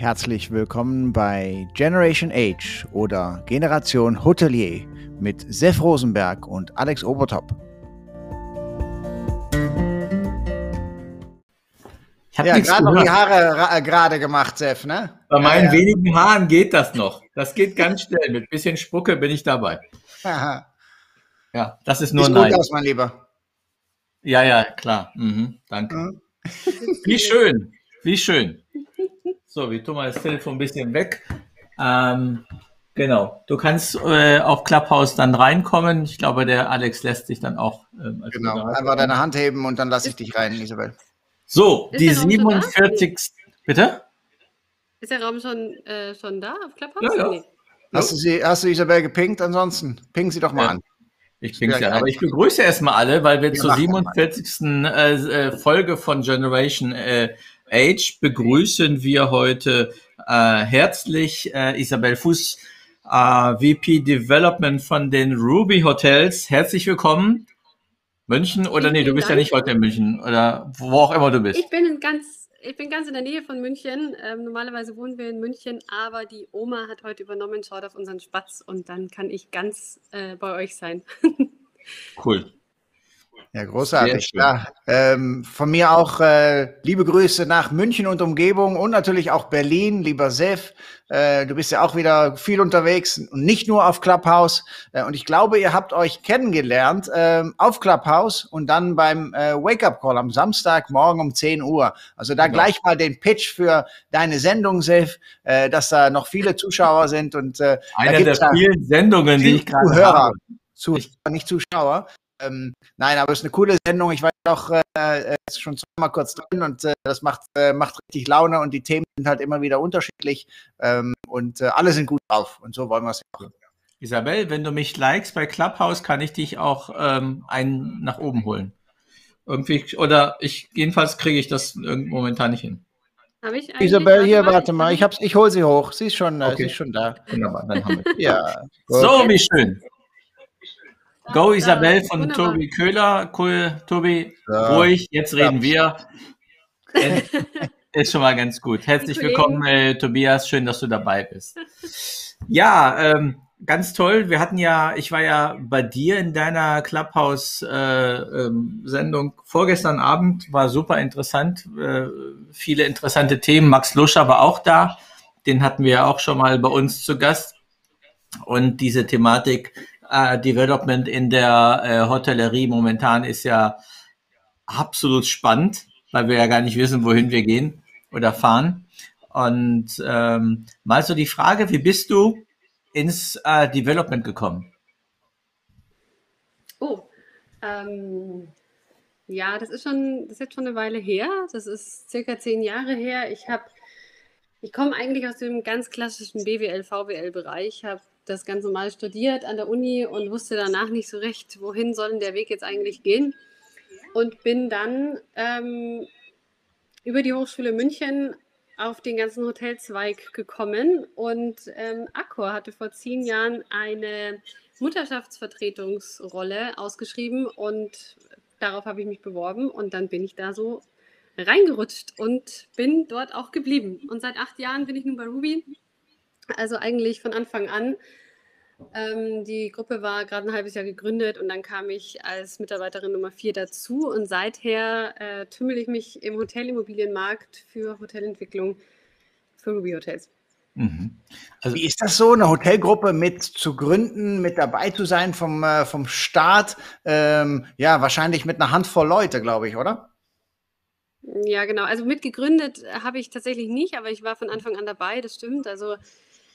Herzlich willkommen bei Generation Age oder Generation Hotelier mit Sef Rosenberg und Alex Obertop. Ich habe ja, gerade noch die Haare äh, gerade gemacht, Sef, ne? Bei meinen ja, ja. wenigen Haaren geht das noch. Das geht ganz schnell. Mit bisschen Spucke bin ich dabei. Aha. Ja, das ist nur Sieht gut aus, mein Lieber. Ja, ja, klar. Mhm, danke. Mhm. Wie schön, wie schön. So, wir tun mal das Telefon ein bisschen weg. Ähm, genau, du kannst äh, auf Clubhouse dann reinkommen. Ich glaube, der Alex lässt dich dann auch. Ähm, genau, Moderator einfach deine Hand heben und dann lasse ich dich rein, Isabel. So, ist die 47. Bitte? Ist der Raum schon, äh, schon da auf Clubhouse? Ja, ja. Nee. Hast, du sie, hast du Isabel gepinkt? Ansonsten ping sie doch mal ja. an. Ich bin ja, aber ich begrüße erstmal alle, weil wir ja, zur 47. Äh, äh, Folge von Generation äh, Age begrüßen wir heute äh, herzlich äh, Isabel Fuß, äh, VP Development von den Ruby Hotels. Herzlich willkommen. München oder nee, du bist ja nicht heute in München oder wo auch immer du bist. Ich bin ganz ich bin ganz in der Nähe von München. Ähm, normalerweise wohnen wir in München, aber die Oma hat heute übernommen, schaut auf unseren Spatz und dann kann ich ganz äh, bei euch sein. cool. Ja, großartig. Ja, ähm, von mir auch äh, liebe Grüße nach München und Umgebung und natürlich auch Berlin, lieber Sef. Äh, du bist ja auch wieder viel unterwegs und nicht nur auf Clubhouse. Äh, und ich glaube, ihr habt euch kennengelernt äh, auf Clubhouse und dann beim äh, Wake-up-Call am Samstagmorgen um 10 Uhr. Also da genau. gleich mal den Pitch für deine Sendung, Sef, äh, dass da noch viele Zuschauer sind. Und, äh, Eine der vielen Sendungen, die ich gerade habe. Zuhörer, nicht Zuschauer. Ähm, nein, aber es ist eine coole Sendung. Ich war auch äh, schon zweimal kurz drin und äh, das macht, äh, macht richtig Laune und die Themen sind halt immer wieder unterschiedlich ähm, und äh, alle sind gut drauf und so wollen wir es auch. Isabel, wenn du mich likest bei Clubhouse, kann ich dich auch ähm, einen nach oben holen. Irgendwie, oder ich, jedenfalls kriege ich das momentan nicht hin. Isabel, hier, warte mal, ich, ich hole sie hoch. Sie ist schon, äh, okay. sie ist schon da. Wunderbar, dann haben wir Ja. So, wie schön. Go Isabel von Wunderbar. Tobi Köhler. Cool, Tobi. Ja. Ruhig, jetzt reden ja. wir. Ist schon mal ganz gut. Herzlich willkommen, äh, Tobias. Schön, dass du dabei bist. Ja, ähm, ganz toll. Wir hatten ja, ich war ja bei dir in deiner Clubhouse-Sendung äh, ähm, vorgestern Abend. War super interessant. Äh, viele interessante Themen. Max Luscher war auch da. Den hatten wir ja auch schon mal bei uns zu Gast. Und diese Thematik äh, Development in der äh, Hotellerie momentan ist ja absolut spannend, weil wir ja gar nicht wissen, wohin wir gehen oder fahren. Und ähm, mal so die Frage, wie bist du ins äh, Development gekommen? Oh, ähm, ja, das ist schon, das ist jetzt schon eine Weile her. Das ist circa zehn Jahre her. Ich ich komme eigentlich aus dem ganz klassischen BWL, VWL-Bereich, habe das ganz normal studiert an der Uni und wusste danach nicht so recht, wohin soll der Weg jetzt eigentlich gehen. Und bin dann ähm, über die Hochschule München auf den ganzen Hotelzweig gekommen und ähm, Accor hatte vor zehn Jahren eine Mutterschaftsvertretungsrolle ausgeschrieben und darauf habe ich mich beworben und dann bin ich da so reingerutscht und bin dort auch geblieben. Und seit acht Jahren bin ich nun bei Ruby, also eigentlich von Anfang an ähm, die Gruppe war gerade ein halbes Jahr gegründet und dann kam ich als Mitarbeiterin Nummer vier dazu und seither äh, tümmel ich mich im Hotelimmobilienmarkt für Hotelentwicklung für Ruby Hotels. Mhm. Also Wie ist das so, eine Hotelgruppe mit zu gründen, mit dabei zu sein vom, äh, vom Start? Ähm, ja, wahrscheinlich mit einer Handvoll Leute, glaube ich, oder? Ja, genau. Also mitgegründet habe ich tatsächlich nicht, aber ich war von Anfang an dabei, das stimmt. Also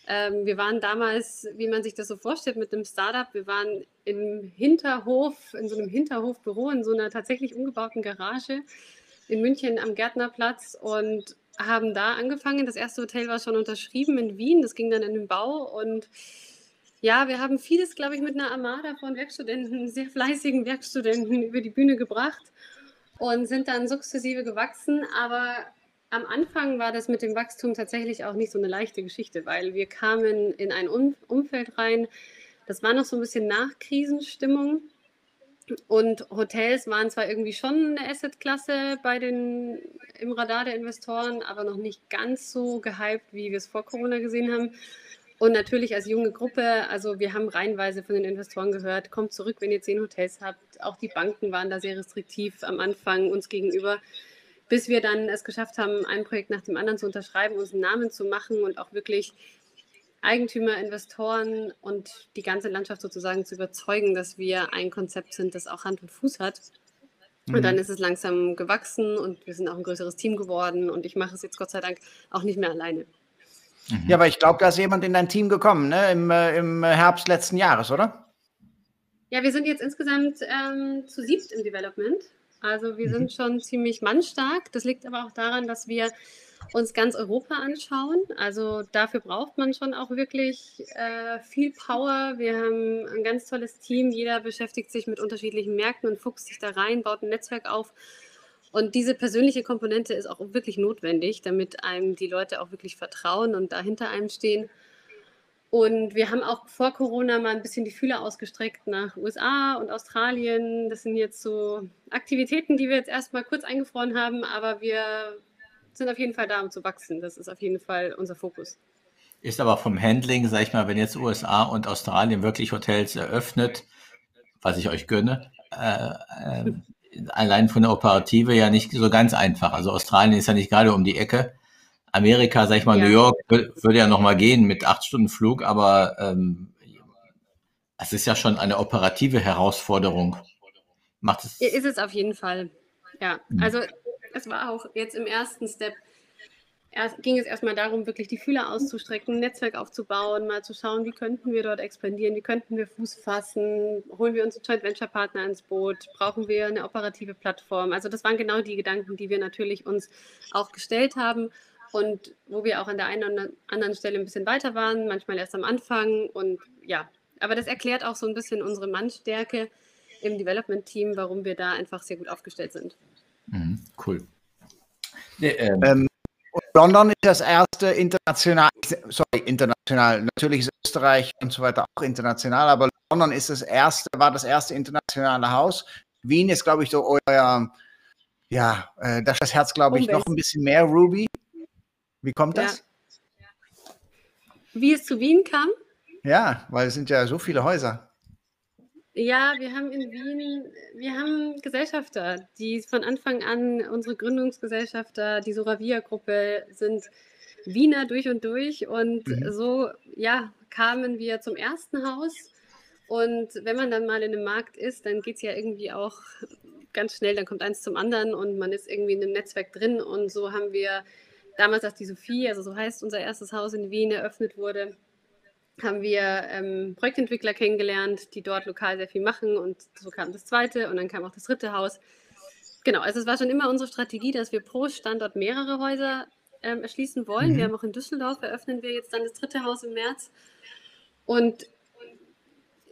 ähm, wir waren damals, wie man sich das so vorstellt, mit einem Startup. Wir waren im Hinterhof, in so einem Hinterhofbüro, in so einer tatsächlich umgebauten Garage in München am Gärtnerplatz und haben da angefangen. Das erste Hotel war schon unterschrieben in Wien. Das ging dann in den Bau und ja, wir haben vieles, glaube ich, mit einer Armada von Werkstudenten, sehr fleißigen Werkstudenten über die Bühne gebracht und sind dann sukzessive gewachsen. Aber am Anfang war das mit dem Wachstum tatsächlich auch nicht so eine leichte Geschichte, weil wir kamen in ein um Umfeld rein, das war noch so ein bisschen Nachkrisenstimmung. Und Hotels waren zwar irgendwie schon eine Assetklasse bei im Radar der Investoren, aber noch nicht ganz so gehypt, wie wir es vor Corona gesehen haben. Und natürlich als junge Gruppe, also wir haben reihenweise von den Investoren gehört, kommt zurück, wenn ihr zehn Hotels habt. Auch die Banken waren da sehr restriktiv am Anfang uns gegenüber, bis wir dann es geschafft haben, ein Projekt nach dem anderen zu unterschreiben, uns einen Namen zu machen und auch wirklich Eigentümer, Investoren und die ganze Landschaft sozusagen zu überzeugen, dass wir ein Konzept sind, das auch Hand und Fuß hat. Und dann mhm. ist es langsam gewachsen und wir sind auch ein größeres Team geworden und ich mache es jetzt Gott sei Dank auch nicht mehr alleine. Mhm. Ja, aber ich glaube, da ist jemand in dein Team gekommen, ne? Im, äh, im Herbst letzten Jahres, oder? Ja, wir sind jetzt insgesamt ähm, zu siebt im Development. Also wir mhm. sind schon ziemlich mannstark. Das liegt aber auch daran, dass wir uns ganz Europa anschauen. Also dafür braucht man schon auch wirklich äh, viel Power. Wir haben ein ganz tolles Team. Jeder beschäftigt sich mit unterschiedlichen Märkten und fuchst sich da rein, baut ein Netzwerk auf. Und diese persönliche Komponente ist auch wirklich notwendig, damit einem die Leute auch wirklich vertrauen und da hinter einem stehen. Und wir haben auch vor Corona mal ein bisschen die Fühler ausgestreckt nach USA und Australien. Das sind jetzt so Aktivitäten, die wir jetzt erstmal kurz eingefroren haben, aber wir sind auf jeden Fall da, um zu wachsen. Das ist auf jeden Fall unser Fokus. Ist aber vom Handling, sag ich mal, wenn jetzt USA und Australien wirklich Hotels eröffnet, was ich euch gönne, äh, äh, allein von der Operative ja nicht so ganz einfach. Also Australien ist ja nicht gerade um die Ecke. Amerika, sag ich mal, ja. New York würde ja noch mal gehen mit acht Stunden Flug, aber ähm, es ist ja schon eine operative Herausforderung. Macht es? Ist es auf jeden Fall. Ja, hm. also es war auch jetzt im ersten Step erst, ging es erstmal darum, wirklich die Fühler auszustrecken, ein Netzwerk aufzubauen, mal zu schauen, wie könnten wir dort expandieren, wie könnten wir Fuß fassen, holen wir uns einen Joint Venture Partner ins Boot, brauchen wir eine operative Plattform. Also das waren genau die Gedanken, die wir natürlich uns auch gestellt haben und wo wir auch an der einen oder anderen Stelle ein bisschen weiter waren, manchmal erst am Anfang und ja, aber das erklärt auch so ein bisschen unsere Mannstärke im Development-Team, warum wir da einfach sehr gut aufgestellt sind. Mhm, cool. Ähm, ähm London ist das erste international, sorry, international, natürlich ist Österreich und so weiter auch international, aber London ist das erste, war das erste internationale Haus. Wien ist, glaube ich, so euer, ja, äh, das Herz, glaube ich, noch ein bisschen mehr Ruby. Wie kommt das? Ja. Wie es zu Wien kam? Ja, weil es sind ja so viele Häuser. Ja, wir haben in Wien, wir haben Gesellschafter, die von Anfang an, unsere Gründungsgesellschafter, die Soravia-Gruppe, sind Wiener durch und durch. Und mhm. so, ja, kamen wir zum ersten Haus. Und wenn man dann mal in einem Markt ist, dann geht es ja irgendwie auch ganz schnell, dann kommt eins zum anderen und man ist irgendwie in einem Netzwerk drin. Und so haben wir damals, als die Sophie, also so heißt unser erstes Haus in Wien, eröffnet wurde, haben wir ähm, Projektentwickler kennengelernt, die dort lokal sehr viel machen und so kam das zweite und dann kam auch das dritte Haus. Genau, also es war schon immer unsere Strategie, dass wir pro Standort mehrere Häuser ähm, erschließen wollen. Mhm. Wir haben auch in Düsseldorf eröffnen wir jetzt dann das dritte Haus im März. Und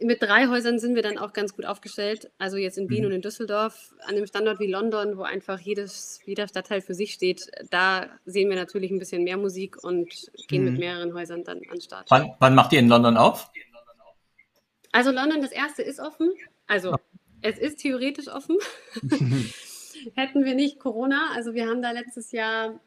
mit drei Häusern sind wir dann auch ganz gut aufgestellt. Also jetzt in Wien mhm. und in Düsseldorf, an einem Standort wie London, wo einfach jedes, jeder Stadtteil für sich steht, da sehen wir natürlich ein bisschen mehr Musik und gehen mhm. mit mehreren Häusern dann an den Start. Wann, wann, macht ihr in London auf? Also London, das erste ist offen. Also es ist theoretisch offen. Hätten wir nicht Corona. Also wir haben da letztes Jahr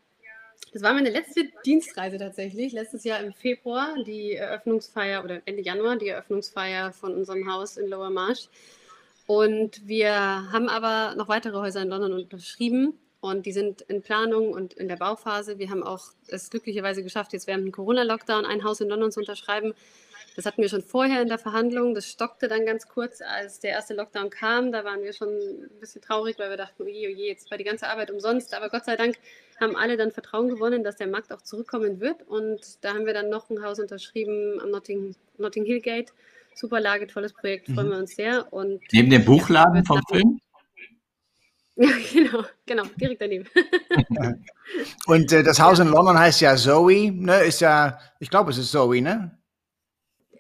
das war meine letzte Dienstreise tatsächlich, letztes Jahr im Februar, die Eröffnungsfeier oder Ende Januar, die Eröffnungsfeier von unserem Haus in Lower Marsh. Und wir haben aber noch weitere Häuser in London unterschrieben und die sind in Planung und in der Bauphase. Wir haben auch es glücklicherweise geschafft, jetzt während dem Corona-Lockdown ein Haus in London zu unterschreiben, das hatten wir schon vorher in der Verhandlung. Das stockte dann ganz kurz, als der erste Lockdown kam. Da waren wir schon ein bisschen traurig, weil wir dachten, oje, oje, jetzt war die ganze Arbeit umsonst. Aber Gott sei Dank haben alle dann Vertrauen gewonnen, dass der Markt auch zurückkommen wird. Und da haben wir dann noch ein Haus unterschrieben am Notting, Notting Hill Gate. Super Lage, tolles Projekt, freuen mhm. wir uns sehr. Und, Neben dem Buchladen vom Film? Ja, genau, genau, direkt daneben. Und äh, das Haus in London heißt ja Zoe, ne? Ist ja, ich glaube, es ist Zoe, ne?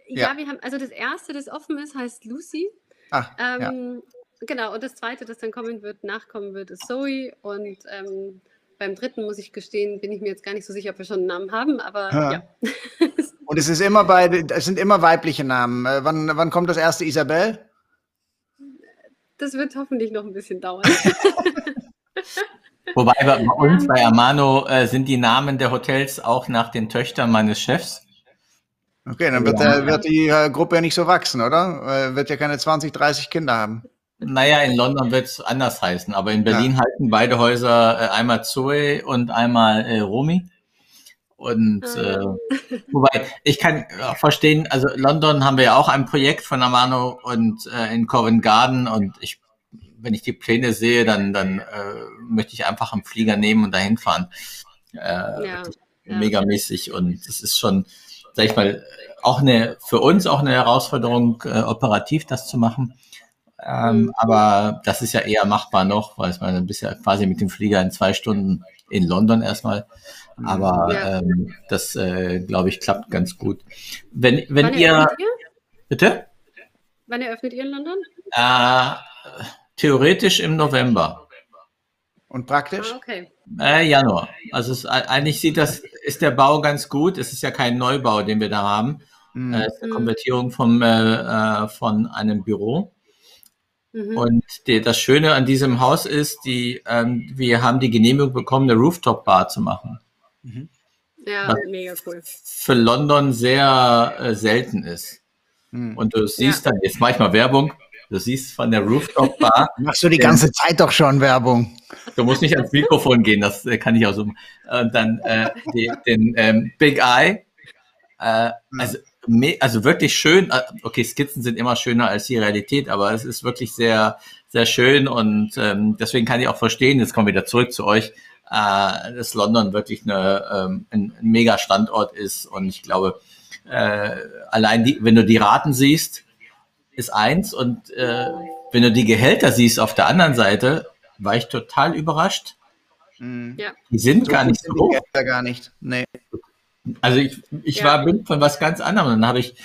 Ja, ja, wir haben, also das erste, das offen ist, heißt Lucy. Ach, ähm, ja. Genau, und das zweite, das dann kommen wird, nachkommen wird, ist Zoe. Und ähm, beim dritten, muss ich gestehen, bin ich mir jetzt gar nicht so sicher, ob wir schon einen Namen haben, aber ja. ja. und es ist immer bei, es sind immer weibliche Namen. Äh, wann, wann kommt das erste Isabel? Das wird hoffentlich noch ein bisschen dauern. Wobei bei uns bei Amano äh, sind die Namen der Hotels auch nach den Töchtern meines Chefs. Okay, dann wird, ja. äh, wird die äh, Gruppe ja nicht so wachsen, oder? wird ja keine 20, 30 Kinder haben. Naja, in London wird es anders heißen, aber in Berlin ja. halten beide Häuser äh, einmal Zoe und einmal äh, Romy. Und ah. äh, wobei, ich kann äh, verstehen, also London haben wir ja auch ein Projekt von Amano und äh, in Covent Garden und ich, wenn ich die Pläne sehe, dann, dann äh, möchte ich einfach einen Flieger nehmen und dahin fahren. Äh, ja. Megamäßig und es ist schon, sag ich mal, auch eine, für uns auch eine Herausforderung, äh, operativ das zu machen. Ähm, mhm. Aber das ist ja eher machbar noch, weil man bist ja quasi mit dem Flieger in zwei Stunden in London erstmal. Aber ja. ähm, das, äh, glaube ich, klappt ganz gut. Wenn, wenn ihr, ihr, Bitte? Wann eröffnet ihr in London? Äh, theoretisch im November. Und praktisch? Ah, okay. Äh, Januar. Also es, eigentlich sieht das, ist der Bau ganz gut. Es ist ja kein Neubau, den wir da haben. Mhm. Es ist eine Konvertierung vom, äh, äh, von einem Büro. Mhm. Und die, das Schöne an diesem Haus ist, die, ähm, wir haben die Genehmigung bekommen, eine Rooftop-Bar zu machen. Mhm. Ja, was mega cool. Für London sehr äh, selten ist. Mhm. Und du siehst ja. dann jetzt manchmal Werbung. Du siehst von der Rooftop Bar. Machst du die ganze Zeit doch schon Werbung. Du musst nicht ans Mikrofon gehen, das äh, kann ich auch so. Und dann äh, die, den ähm, Big Eye. Äh, also, also wirklich schön. Äh, okay, Skizzen sind immer schöner als die Realität, aber es ist wirklich sehr, sehr schön und ähm, deswegen kann ich auch verstehen, jetzt kommen wir wieder zurück zu euch, äh, dass London wirklich eine, ähm, ein, ein mega Standort ist. Und ich glaube, äh, allein die, wenn du die Raten siehst, ist eins. Und äh, wenn du die Gehälter siehst auf der anderen Seite, war ich total überrascht. Mhm. Die sind so gar nicht so hoch. Die gar nicht. Nee. Also ich, ich ja. war bin von was ganz anderem. Dann habe ich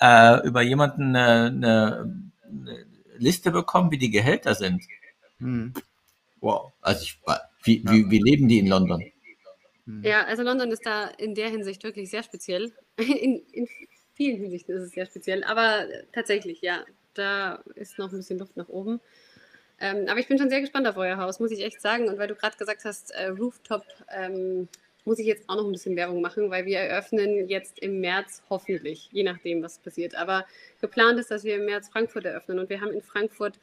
äh, über jemanden eine, eine, eine, Liste bekommen, wie die Gehälter sind. Mhm. Wow. Also ich war wie, ja. wie, wie leben die in London? Hm. Ja, also London ist da in der Hinsicht wirklich sehr speziell. In, in vielen Hinsichten ist es sehr speziell, aber tatsächlich, ja, da ist noch ein bisschen Luft nach oben. Ähm, aber ich bin schon sehr gespannt auf euer Haus, muss ich echt sagen. Und weil du gerade gesagt hast, äh, Rooftop, ähm, muss ich jetzt auch noch ein bisschen Werbung machen, weil wir eröffnen jetzt im März hoffentlich, je nachdem, was passiert. Aber geplant ist, dass wir im März Frankfurt eröffnen und wir haben in Frankfurt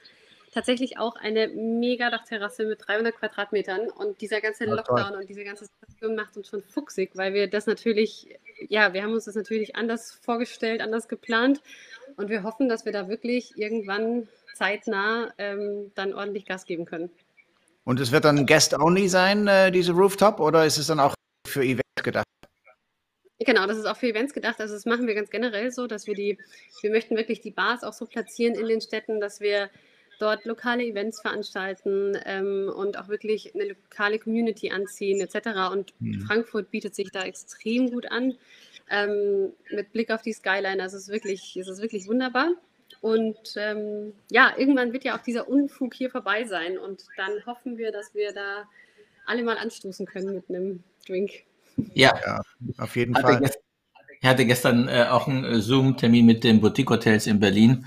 tatsächlich auch eine mega Dachterrasse mit 300 Quadratmetern und dieser ganze Lockdown und diese ganze Situation macht uns schon fuchsig, weil wir das natürlich, ja, wir haben uns das natürlich anders vorgestellt, anders geplant und wir hoffen, dass wir da wirklich irgendwann zeitnah ähm, dann ordentlich Gas geben können. Und es wird dann Guest-Only sein, äh, diese Rooftop, oder ist es dann auch für Events gedacht? Genau, das ist auch für Events gedacht. Also das machen wir ganz generell so, dass wir die, wir möchten wirklich die Bars auch so platzieren in den Städten, dass wir dort lokale Events veranstalten ähm, und auch wirklich eine lokale Community anziehen etc. Und mhm. Frankfurt bietet sich da extrem gut an ähm, mit Blick auf die Skyline. Also es ist wirklich, es ist wirklich wunderbar. Und ähm, ja, irgendwann wird ja auch dieser Unfug hier vorbei sein und dann hoffen wir, dass wir da alle mal anstoßen können mit einem Drink. Ja, ja auf jeden hatte Fall. Gestern, ich hatte gestern äh, auch einen Zoom-Termin mit den Boutique-Hotels in Berlin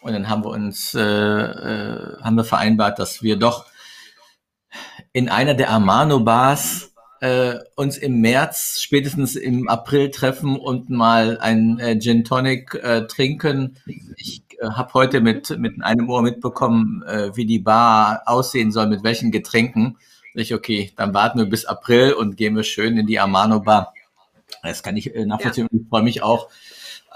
und dann haben wir uns, äh, äh, haben wir vereinbart, dass wir doch in einer der Amano-Bars äh, uns im März, spätestens im April treffen und mal ein äh, Gin Tonic äh, trinken. Ich äh, habe heute mit, mit einem Ohr mitbekommen, äh, wie die Bar aussehen soll, mit welchen Getränken. Ich, okay, dann warten wir bis April und gehen wir schön in die Amano-Bar. Das kann ich äh, nachvollziehen. Ja. Ich freue mich auch,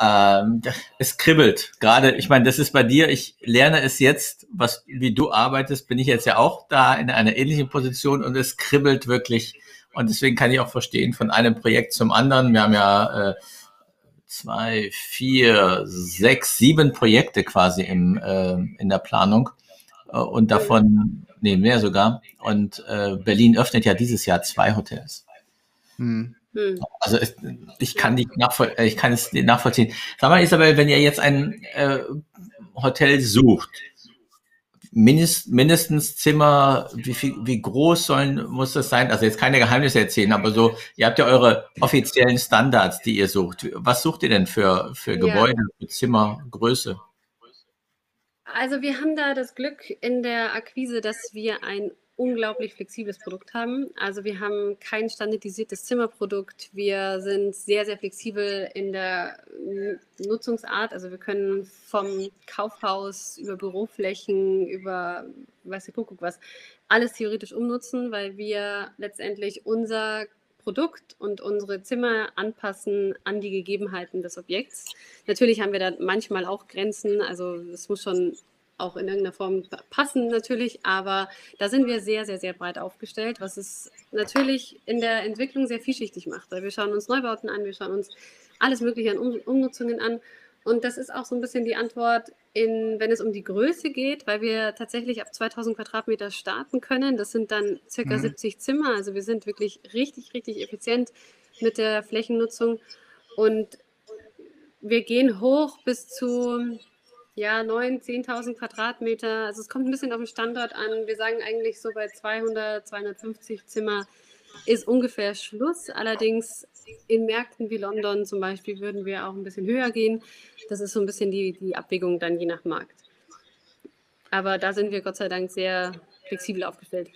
ähm, es kribbelt. Gerade, ich meine, das ist bei dir, ich lerne es jetzt, was, wie du arbeitest, bin ich jetzt ja auch da in einer ähnlichen Position und es kribbelt wirklich. Und deswegen kann ich auch verstehen, von einem Projekt zum anderen. Wir haben ja äh, zwei, vier, sechs, sieben Projekte quasi im, äh, in der Planung. Äh, und davon, nee, mehr sogar. Und äh, Berlin öffnet ja dieses Jahr zwei Hotels. Hm. Hm. Also es, ich kann nicht nachvoll ich kann es nachvollziehen. Sag mal, Isabel, wenn ihr jetzt ein äh, Hotel sucht, mindest, mindestens Zimmer, wie viel, wie groß sollen muss das sein? Also jetzt keine Geheimnisse erzählen, aber so, ihr habt ja eure offiziellen Standards, die ihr sucht. Was sucht ihr denn für für Gebäude, ja. für Zimmergröße? Also wir haben da das Glück in der Akquise, dass wir ein unglaublich flexibles Produkt haben. Also wir haben kein standardisiertes Zimmerprodukt. Wir sind sehr, sehr flexibel in der Nutzungsart. Also wir können vom Kaufhaus über Büroflächen, über, weiß ich, guck was, alles theoretisch umnutzen, weil wir letztendlich unser Produkt und unsere Zimmer anpassen an die Gegebenheiten des Objekts. Natürlich haben wir da manchmal auch Grenzen, also es muss schon auch in irgendeiner Form passen natürlich, aber da sind wir sehr, sehr, sehr breit aufgestellt, was es natürlich in der Entwicklung sehr vielschichtig macht. Wir schauen uns Neubauten an, wir schauen uns alles Mögliche an um Umnutzungen an und das ist auch so ein bisschen die Antwort, in, wenn es um die Größe geht, weil wir tatsächlich ab 2000 Quadratmeter starten können. Das sind dann circa mhm. 70 Zimmer, also wir sind wirklich richtig, richtig effizient mit der Flächennutzung und wir gehen hoch bis zu ja, 9.000, 10.000 Quadratmeter. Also es kommt ein bisschen auf den Standort an. Wir sagen eigentlich so bei 200, 250 Zimmer ist ungefähr Schluss. Allerdings in Märkten wie London zum Beispiel würden wir auch ein bisschen höher gehen. Das ist so ein bisschen die, die Abwägung dann je nach Markt. Aber da sind wir Gott sei Dank sehr flexibel aufgestellt.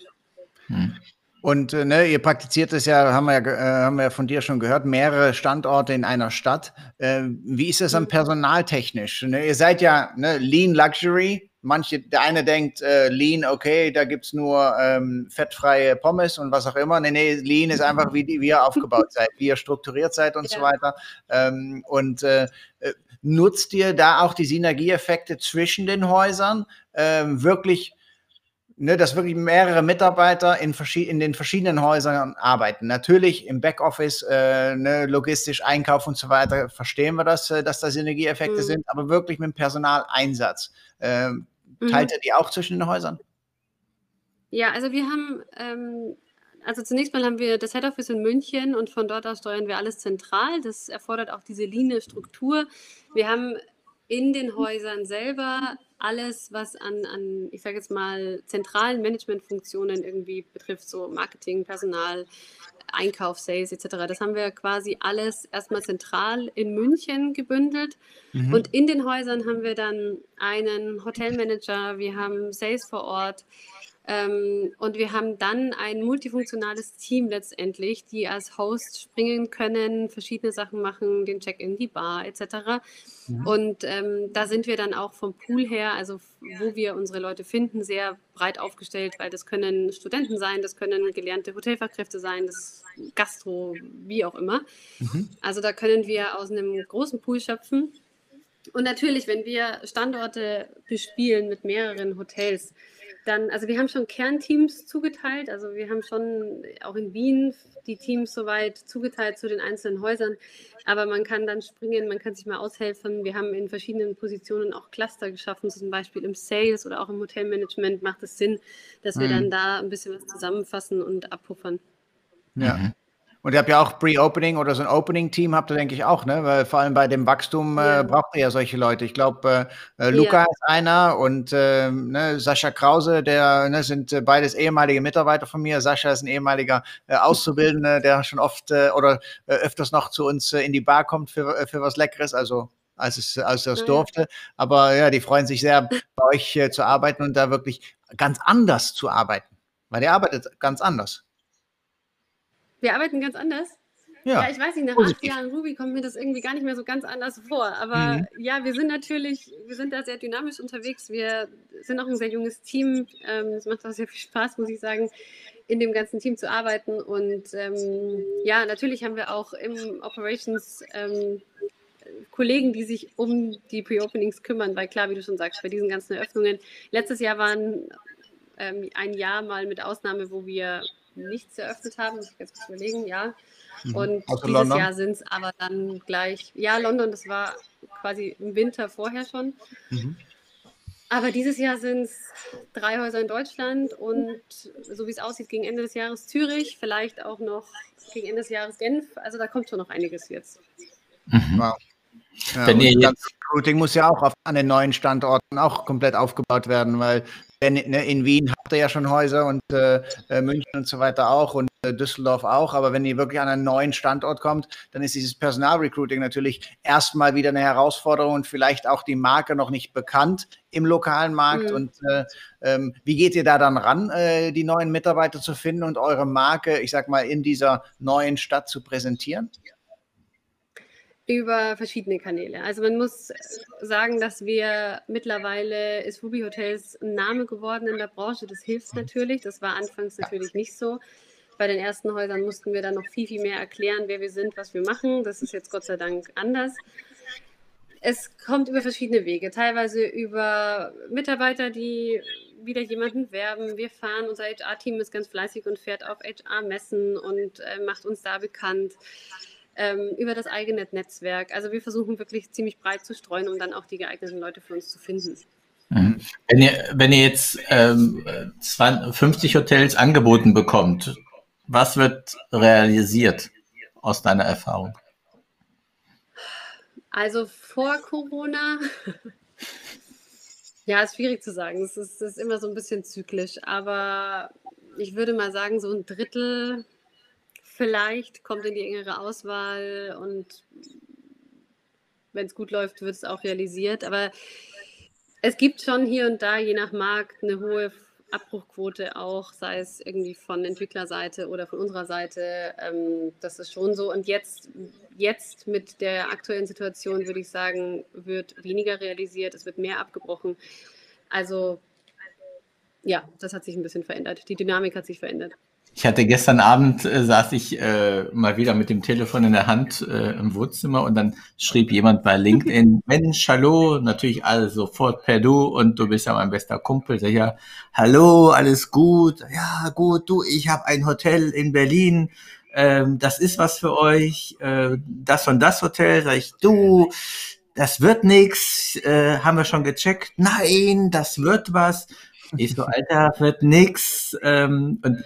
Hm. Und äh, ne, ihr praktiziert es ja, haben wir ja, äh, haben wir von dir schon gehört, mehrere Standorte in einer Stadt. Äh, wie ist das dann mhm. personaltechnisch? Ne, ihr seid ja ne, Lean Luxury. Manche, der eine denkt, äh, Lean, okay, da gibt es nur ähm, fettfreie Pommes und was auch immer. Nee, nee, Lean ist einfach, wie, wie ihr aufgebaut seid, wie ihr strukturiert seid und ja. so weiter. Ähm, und äh, äh, nutzt ihr da auch die Synergieeffekte zwischen den Häusern? Ähm, wirklich ne, dass wirklich mehrere Mitarbeiter in, in, den verschiedenen Häusern arbeiten. Natürlich im Backoffice, äh, ne, logistisch, Einkauf und so weiter, verstehen wir das, äh, dass da Synergieeffekte mhm. sind, aber wirklich mit dem Personaleinsatz. Äh, teilt mhm. ihr die auch zwischen den Häusern? Ja, also wir haben, ähm, also zunächst mal haben wir das Head Office in München und von dort aus steuern wir alles zentral. Das erfordert auch diese line Struktur. Wir haben in den Häusern selber alles, was an, an ich sage jetzt mal, zentralen Managementfunktionen irgendwie betrifft, so Marketing, Personal, Einkauf, Sales etc. Das haben wir quasi alles erstmal zentral in München gebündelt. Mhm. Und in den Häusern haben wir dann einen Hotelmanager, wir haben Sales vor Ort, ähm, und wir haben dann ein multifunktionales Team letztendlich, die als Host springen können, verschiedene Sachen machen, den Check-in, die Bar etc. Ja. Und ähm, da sind wir dann auch vom Pool her, also wo wir unsere Leute finden, sehr breit aufgestellt, weil das können Studenten sein, das können gelernte Hotelfachkräfte sein, das Gastro, wie auch immer. Mhm. Also da können wir aus einem großen Pool schöpfen. Und natürlich, wenn wir Standorte bespielen mit mehreren Hotels, dann, also wir haben schon Kernteams zugeteilt, also wir haben schon auch in Wien die Teams soweit zugeteilt zu den einzelnen Häusern, aber man kann dann springen, man kann sich mal aushelfen. Wir haben in verschiedenen Positionen auch Cluster geschaffen, zum Beispiel im Sales oder auch im Hotelmanagement macht es Sinn, dass wir mhm. dann da ein bisschen was zusammenfassen und abpuffern. Ja. Mhm. Und ihr habt ja auch Pre-Opening oder so ein Opening-Team habt ihr, denke ich, auch, ne? Weil vor allem bei dem Wachstum äh, ja. äh, braucht ihr ja solche Leute. Ich glaube, äh, äh, Luca ja. ist einer und äh, ne, Sascha Krause, der ne, sind äh, beides ehemalige Mitarbeiter von mir. Sascha ist ein ehemaliger Auszubildender, der schon oft oder öfters noch zu uns in die Bar kommt für, für was Leckeres. Also als es, als es durfte. Aber ja, die freuen sich sehr, bei euch zu arbeiten und da wirklich ganz anders zu arbeiten. Weil ihr arbeitet ganz anders. Wir arbeiten ganz anders. Ja, ja ich weiß nicht, nach Positiv. acht Jahren Ruby kommt mir das irgendwie gar nicht mehr so ganz anders vor. Aber mhm. ja, wir sind natürlich, wir sind da sehr dynamisch unterwegs. Wir sind auch ein sehr junges Team. Ähm, es macht auch sehr viel Spaß, muss ich sagen, in dem ganzen Team zu arbeiten. Und ähm, ja, natürlich haben wir auch im Operations ähm, Kollegen, die sich um die Pre-Openings kümmern, weil klar, wie du schon sagst, bei diesen ganzen Eröffnungen. Letztes Jahr waren ähm, ein Jahr mal mit Ausnahme, wo wir nichts eröffnet haben, muss ich jetzt kurz überlegen, ja. Mhm. Und Außer dieses London? Jahr sind es aber dann gleich, ja, London, das war quasi im Winter vorher schon. Mhm. Aber dieses Jahr sind es drei Häuser in Deutschland und so wie es aussieht, gegen Ende des Jahres Zürich, vielleicht auch noch gegen Ende des Jahres Genf. Also da kommt schon noch einiges jetzt. Mhm. Wow. Ja, Wenn ihr das Recruiting muss ja auch auf, an den neuen Standorten auch komplett aufgebaut werden, weil in, ne, in Wien habt ihr ja schon Häuser und äh, äh, München und so weiter auch. Und Düsseldorf auch, aber wenn ihr wirklich an einen neuen Standort kommt, dann ist dieses Personalrecruiting natürlich erstmal wieder eine Herausforderung und vielleicht auch die Marke noch nicht bekannt im lokalen Markt. Mhm. Und äh, ähm, wie geht ihr da dann ran, äh, die neuen Mitarbeiter zu finden und eure Marke, ich sag mal, in dieser neuen Stadt zu präsentieren? Über verschiedene Kanäle. Also man muss sagen, dass wir mittlerweile ist Ruby Hotels ein Name geworden in der Branche. Das hilft mhm. natürlich. Das war anfangs natürlich nicht so. Bei den ersten Häusern mussten wir dann noch viel, viel mehr erklären, wer wir sind, was wir machen. Das ist jetzt Gott sei Dank anders. Es kommt über verschiedene Wege, teilweise über Mitarbeiter, die wieder jemanden werben. Wir fahren, unser HR-Team ist ganz fleißig und fährt auf HR-Messen und äh, macht uns da bekannt. Ähm, über das eigene Netzwerk. Also wir versuchen wirklich ziemlich breit zu streuen, um dann auch die geeigneten Leute für uns zu finden. Mhm. Wenn ihr, wenn ihr jetzt ähm, 20, 50 Hotels angeboten bekommt, was wird realisiert aus deiner Erfahrung? Also vor Corona, ja, ist schwierig zu sagen. Es ist, ist, immer so ein bisschen zyklisch, aber ich würde mal sagen, so ein Drittel vielleicht kommt in die engere Auswahl und wenn es gut läuft, wird es auch realisiert. Aber es gibt schon hier und da, je nach Markt, eine hohe Abbruchquote auch, sei es irgendwie von Entwicklerseite oder von unserer Seite. Ähm, das ist schon so. Und jetzt, jetzt mit der aktuellen Situation würde ich sagen, wird weniger realisiert, es wird mehr abgebrochen. Also ja, das hat sich ein bisschen verändert. Die Dynamik hat sich verändert. Ich hatte gestern Abend, äh, saß ich äh, mal wieder mit dem Telefon in der Hand äh, im Wohnzimmer und dann schrieb jemand bei LinkedIn, Mensch, hallo, natürlich alle sofort per Du und du bist ja mein bester Kumpel. Sag ich ja, hallo, alles gut? Ja, gut, du, ich habe ein Hotel in Berlin, ähm, das ist was für euch, äh, das und das Hotel. Sag ich, du, das wird nix, äh, haben wir schon gecheckt. Nein, das wird was. Ich so, Alter, wird nix. Ähm, und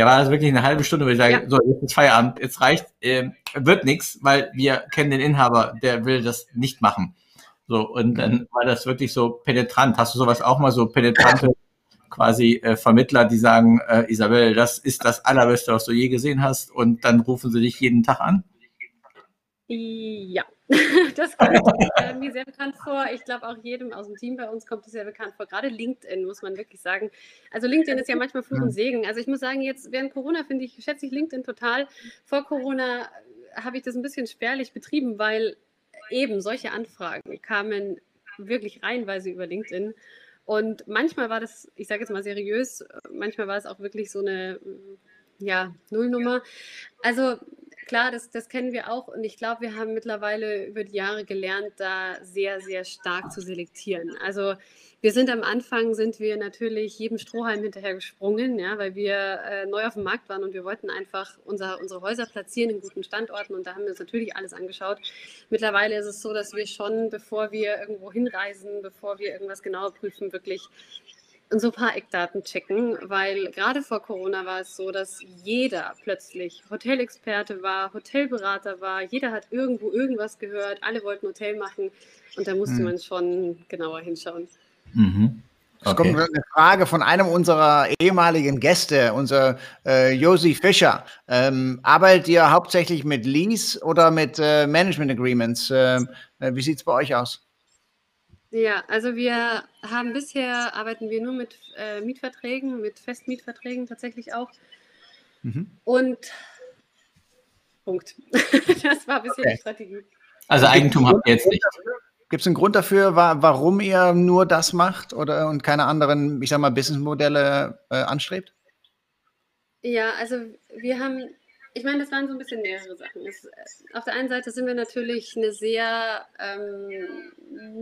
der war also wirklich eine halbe Stunde, wo ich sage, ja. so, jetzt ist Feierabend, jetzt reicht, äh, wird nichts, weil wir kennen den Inhaber, der will das nicht machen. So, und dann war das wirklich so penetrant. Hast du sowas auch mal so penetrante quasi äh, Vermittler, die sagen, äh, Isabel, das ist das Allerbeste, was du je gesehen hast, und dann rufen sie dich jeden Tag an? Ja, das kommt äh, mir sehr bekannt vor. Ich glaube auch jedem aus dem Team bei uns kommt es sehr bekannt vor. Gerade LinkedIn muss man wirklich sagen. Also LinkedIn ist ja manchmal Fluch und Segen. Also ich muss sagen, jetzt während Corona finde ich, schätze ich LinkedIn total. Vor Corona habe ich das ein bisschen spärlich betrieben, weil eben solche Anfragen kamen wirklich reihenweise über LinkedIn. Und manchmal war das, ich sage jetzt mal seriös, manchmal war es auch wirklich so eine ja, Nullnummer. Also klar, das, das kennen wir auch und ich glaube, wir haben mittlerweile über die Jahre gelernt, da sehr, sehr stark zu selektieren. Also wir sind am Anfang, sind wir natürlich jedem Strohhalm hinterher gesprungen, ja, weil wir äh, neu auf dem Markt waren und wir wollten einfach unser, unsere Häuser platzieren in guten Standorten und da haben wir uns natürlich alles angeschaut. Mittlerweile ist es so, dass wir schon, bevor wir irgendwo hinreisen, bevor wir irgendwas genauer prüfen, wirklich so ein paar Eckdaten checken, weil gerade vor Corona war es so, dass jeder plötzlich Hotelexperte war, Hotelberater war, jeder hat irgendwo irgendwas gehört, alle wollten Hotel machen und da musste mhm. man schon genauer hinschauen. Mhm. Okay. Es kommt eine Frage von einem unserer ehemaligen Gäste, unser äh, Josi Fischer. Ähm, arbeitet ihr hauptsächlich mit Lease oder mit äh, Management Agreements? Ähm, äh, wie sieht es bei euch aus? Ja, also wir haben bisher, arbeiten wir nur mit äh, Mietverträgen, mit Festmietverträgen tatsächlich auch. Mhm. Und Punkt. das war bisher okay. die Strategie. Also Eigentum habt ihr jetzt nicht. Gibt es einen Grund dafür, warum ihr nur das macht oder und keine anderen, ich sag mal, Businessmodelle äh, anstrebt? Ja, also wir haben ich meine, das waren so ein bisschen mehrere Sachen. Es, äh, auf der einen Seite sind wir natürlich eine sehr ähm,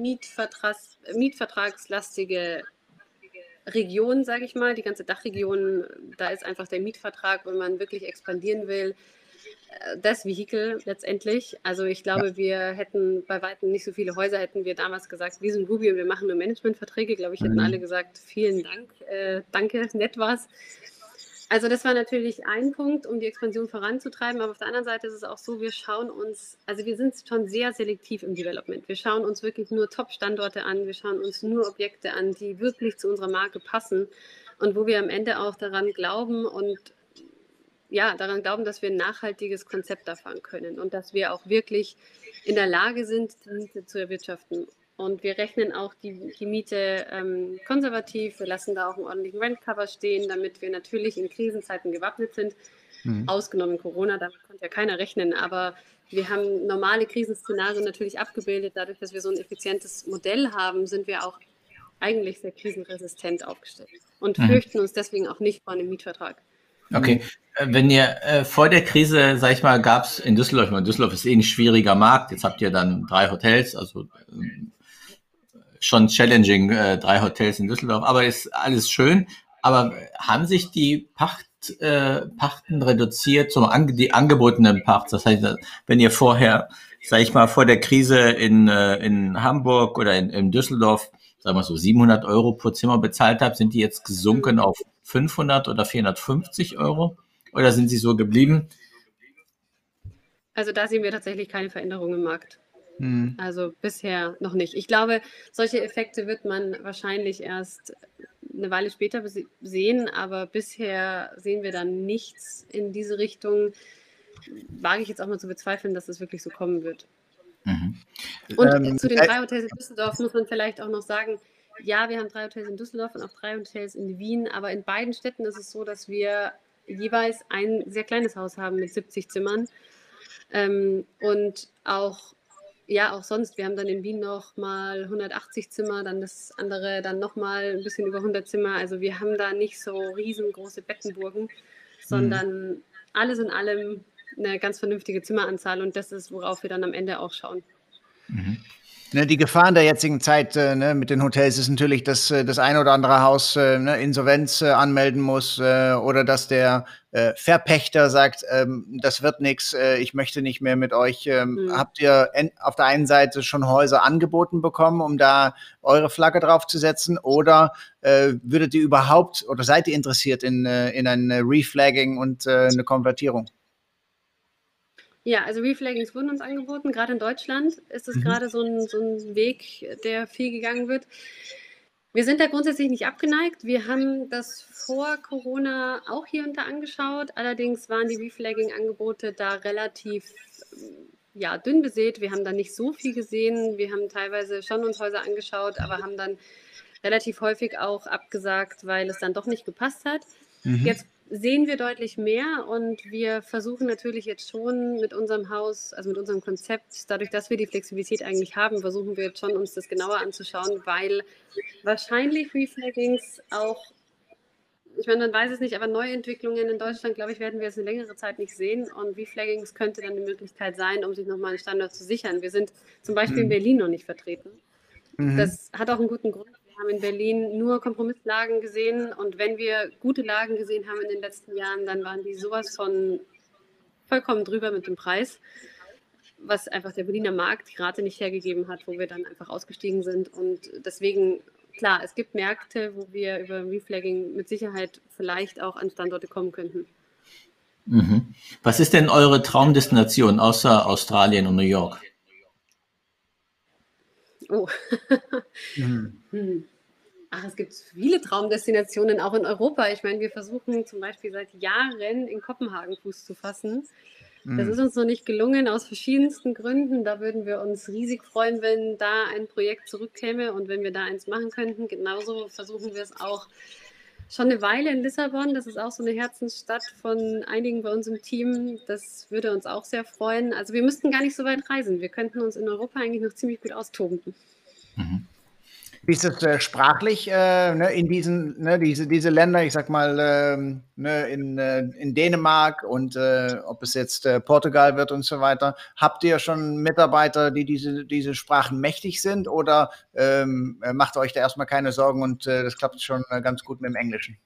Mietvertrags, mietvertragslastige Region, sage ich mal. Die ganze Dachregion, da ist einfach der Mietvertrag, wenn man wirklich expandieren will, äh, das Vehikel letztendlich. Also ich glaube, wir hätten bei weitem nicht so viele Häuser, hätten wir damals gesagt, wir sind Ruby und wir machen nur Managementverträge. Glaube ich, hätten mhm. alle gesagt, vielen Dank, äh, danke, nett war's. Also das war natürlich ein Punkt, um die Expansion voranzutreiben, aber auf der anderen Seite ist es auch so, wir schauen uns, also wir sind schon sehr selektiv im Development. Wir schauen uns wirklich nur Top-Standorte an, wir schauen uns nur Objekte an, die wirklich zu unserer Marke passen und wo wir am Ende auch daran glauben und ja, daran glauben, dass wir ein nachhaltiges Konzept erfahren können und dass wir auch wirklich in der Lage sind, die Miete zu erwirtschaften. Und wir rechnen auch die, die Miete ähm, konservativ. Wir lassen da auch einen ordentlichen Rentcover stehen, damit wir natürlich in Krisenzeiten gewappnet sind. Mhm. Ausgenommen Corona, damit konnte ja keiner rechnen. Aber wir haben normale Krisenszenarien natürlich abgebildet. Dadurch, dass wir so ein effizientes Modell haben, sind wir auch eigentlich sehr krisenresistent aufgestellt und mhm. fürchten uns deswegen auch nicht vor einem Mietvertrag. Okay, äh, wenn ihr äh, vor der Krise, sag ich mal, gab es in Düsseldorf, meine, Düsseldorf ist eh ein schwieriger Markt, jetzt habt ihr dann drei Hotels, also ähm, schon challenging, äh, drei Hotels in Düsseldorf, aber ist alles schön. Aber haben sich die Pacht, äh, Pachten reduziert zum ange die angebotenen Pachts? Das heißt, wenn ihr vorher, sag ich mal, vor der Krise in, äh, in Hamburg oder in, in Düsseldorf, sagen wir so, 700 Euro pro Zimmer bezahlt habt, sind die jetzt gesunken auf 500 oder 450 Euro? Oder sind sie so geblieben? Also da sehen wir tatsächlich keine Veränderung im Markt. Hm. Also bisher noch nicht. Ich glaube, solche Effekte wird man wahrscheinlich erst eine Weile später sehen, aber bisher sehen wir dann nichts in diese Richtung. Wage ich jetzt auch mal zu bezweifeln, dass es wirklich so kommen wird. Mhm. Und ähm, zu den äh, drei Hotels in Düsseldorf muss man vielleicht auch noch sagen, ja, wir haben drei Hotels in Düsseldorf und auch drei Hotels in Wien, aber in beiden Städten ist es so, dass wir jeweils ein sehr kleines Haus haben mit 70 Zimmern. Ähm, und auch ja, auch sonst. Wir haben dann in Wien noch mal 180 Zimmer, dann das andere dann noch mal ein bisschen über 100 Zimmer. Also wir haben da nicht so riesengroße Bettenburgen, sondern mhm. alles in allem eine ganz vernünftige Zimmeranzahl und das ist, worauf wir dann am Ende auch schauen. Mhm. Ne, die Gefahr in der jetzigen Zeit äh, ne, mit den Hotels ist natürlich, dass äh, das eine oder andere Haus äh, ne, Insolvenz äh, anmelden muss äh, oder dass der äh, Verpächter sagt, ähm, das wird nichts, ich möchte nicht mehr mit euch. Ähm, mhm. Habt ihr auf der einen Seite schon Häuser angeboten bekommen, um da eure Flagge drauf zu setzen oder würdet ihr überhaupt oder seid ihr interessiert in, in ein Reflagging und eine Konvertierung? Ja, also Reflaggings wurden uns angeboten. Gerade in Deutschland ist es mhm. gerade so ein, so ein Weg, der viel gegangen wird. Wir sind da grundsätzlich nicht abgeneigt. Wir haben das vor Corona auch hier und da angeschaut. Allerdings waren die Reflagging-Angebote da relativ ja, dünn besät. Wir haben da nicht so viel gesehen. Wir haben teilweise schon uns Häuser angeschaut, aber haben dann relativ häufig auch abgesagt, weil es dann doch nicht gepasst hat. Mhm. Jetzt sehen wir deutlich mehr und wir versuchen natürlich jetzt schon mit unserem Haus, also mit unserem Konzept, dadurch, dass wir die Flexibilität eigentlich haben, versuchen wir jetzt schon uns das genauer anzuschauen, weil wahrscheinlich Reflaggings auch, ich meine, man weiß es nicht, aber Neuentwicklungen in Deutschland, glaube ich, werden wir jetzt eine längere Zeit nicht sehen und Reflaggings könnte dann eine Möglichkeit sein, um sich nochmal einen Standard zu sichern. Wir sind zum Beispiel mhm. in Berlin noch nicht vertreten. Mhm. Das hat auch einen guten Grund haben in Berlin nur Kompromisslagen gesehen und wenn wir gute Lagen gesehen haben in den letzten Jahren, dann waren die sowas von vollkommen drüber mit dem Preis, was einfach der Berliner Markt die Rate nicht hergegeben hat, wo wir dann einfach ausgestiegen sind und deswegen klar, es gibt Märkte, wo wir über Reflagging mit Sicherheit vielleicht auch an Standorte kommen könnten. Mhm. Was ist denn eure Traumdestination außer Australien und New York? Oh. mhm. hm. Ach, es gibt viele Traumdestinationen auch in Europa. Ich meine, wir versuchen zum Beispiel seit Jahren in Kopenhagen Fuß zu fassen. Das mhm. ist uns noch nicht gelungen aus verschiedensten Gründen. Da würden wir uns riesig freuen, wenn da ein Projekt zurückkäme und wenn wir da eins machen könnten. Genauso versuchen wir es auch schon eine Weile in Lissabon. Das ist auch so eine Herzensstadt von einigen bei uns im Team. Das würde uns auch sehr freuen. Also wir müssten gar nicht so weit reisen. Wir könnten uns in Europa eigentlich noch ziemlich gut austoben. Mhm. Wie ist es äh, sprachlich äh, ne, in diesen, ne, diese, diese Länder, ich sag mal, ähm, ne, in, äh, in Dänemark und äh, ob es jetzt äh, Portugal wird und so weiter. Habt ihr schon Mitarbeiter, die diese, diese Sprachen mächtig sind oder ähm, macht euch da erstmal keine Sorgen und äh, das klappt schon ganz gut mit dem Englischen?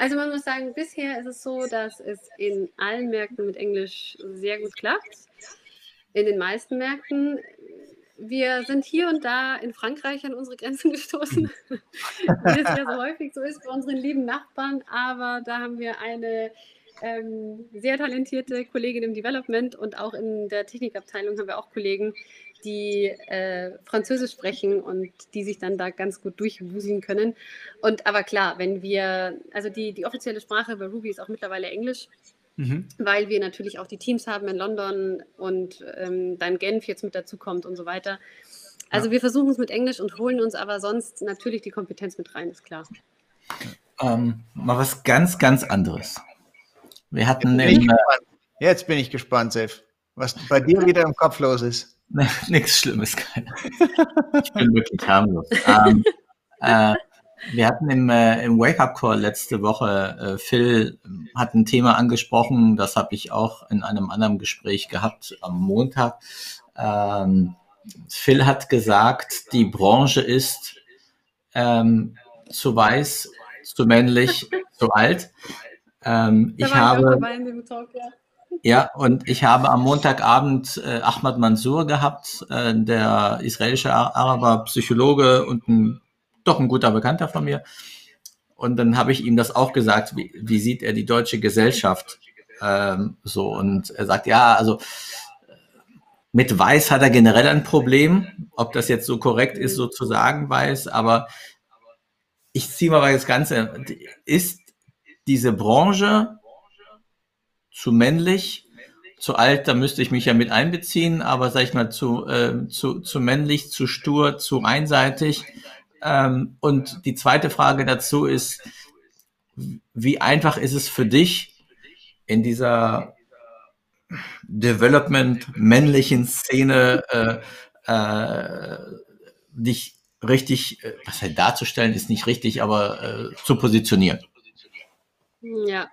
Also man muss sagen, bisher ist es so, dass es in allen Märkten mit Englisch sehr gut klappt. In den meisten Märkten wir sind hier und da in Frankreich an unsere Grenzen gestoßen, wie es ja so häufig so ist bei unseren lieben Nachbarn. Aber da haben wir eine ähm, sehr talentierte Kollegin im Development und auch in der Technikabteilung haben wir auch Kollegen, die äh, Französisch sprechen und die sich dann da ganz gut durchwuseln können. Und aber klar, wenn wir, also die, die offizielle Sprache bei Ruby ist auch mittlerweile Englisch, mhm. weil wir natürlich auch die Teams haben in London und ähm, dann Genf jetzt mit dazu kommt und so weiter. Also ja. wir versuchen es mit Englisch und holen uns aber sonst natürlich die Kompetenz mit rein, ist klar. Ähm, mal was ganz, ganz anderes. Wir hatten jetzt bin, im, ich, jetzt bin ich gespannt, Sef, was bei dir wieder im Kopf los ist. Nichts Schlimmes, keiner. Ich bin wirklich harmlos. ähm, äh, wir hatten im, äh, im Wake-up-Call letzte Woche, äh, Phil hat ein Thema angesprochen, das habe ich auch in einem anderen Gespräch gehabt am Montag. Ähm, Phil hat gesagt, die Branche ist ähm, zu weiß, zu männlich, zu alt. Ähm, ich habe, Talk, ja. ja. und ich habe am Montagabend äh, Ahmad Mansour gehabt, äh, der israelische Araber, Psychologe und ein, doch ein guter Bekannter von mir. Und dann habe ich ihm das auch gesagt, wie, wie sieht er die deutsche Gesellschaft ähm, so. Und er sagt, ja, also mit Weiß hat er generell ein Problem, ob das jetzt so korrekt ist, so zu sagen, Weiß, aber ich ziehe mal das Ganze. Ist diese Branche zu männlich, zu alt, da müsste ich mich ja mit einbeziehen, aber sag ich mal, zu, äh, zu, zu männlich, zu stur, zu einseitig. Ähm, und die zweite Frage dazu ist, wie einfach ist es für dich in dieser Development männlichen Szene äh, äh, dich richtig, äh, was halt darzustellen ist nicht richtig, aber äh, zu positionieren. Ja.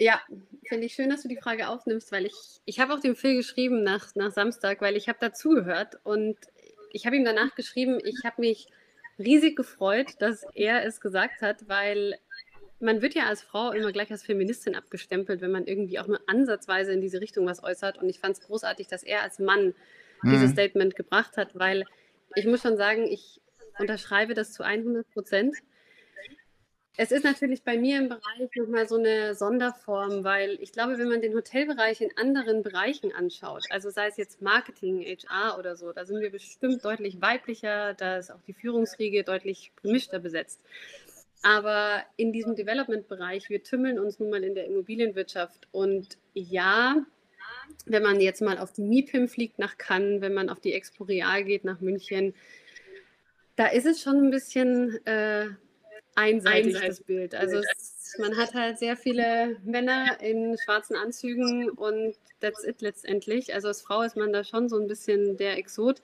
Ja, finde ich schön, dass du die Frage aufnimmst, weil ich, ich habe auch dem Phil geschrieben nach, nach Samstag, weil ich habe dazugehört und ich habe ihm danach geschrieben, ich habe mich riesig gefreut, dass er es gesagt hat, weil man wird ja als Frau immer gleich als Feministin abgestempelt, wenn man irgendwie auch nur ansatzweise in diese Richtung was äußert. Und ich fand es großartig, dass er als Mann mhm. dieses Statement gebracht hat, weil ich muss schon sagen, ich unterschreibe das zu 100 Prozent. Es ist natürlich bei mir im Bereich nochmal so eine Sonderform, weil ich glaube, wenn man den Hotelbereich in anderen Bereichen anschaut, also sei es jetzt Marketing, HR oder so, da sind wir bestimmt deutlich weiblicher, da ist auch die Führungsriege deutlich gemischter besetzt. Aber in diesem Development-Bereich, wir tümmeln uns nun mal in der Immobilienwirtschaft. Und ja, wenn man jetzt mal auf die MIPIM fliegt nach Cannes, wenn man auf die Expo Real geht nach München, da ist es schon ein bisschen äh, einseitig, einseitig, das Bild. Also es, man hat halt sehr viele Männer in schwarzen Anzügen und that's it letztendlich. Also als Frau ist man da schon so ein bisschen der Exot.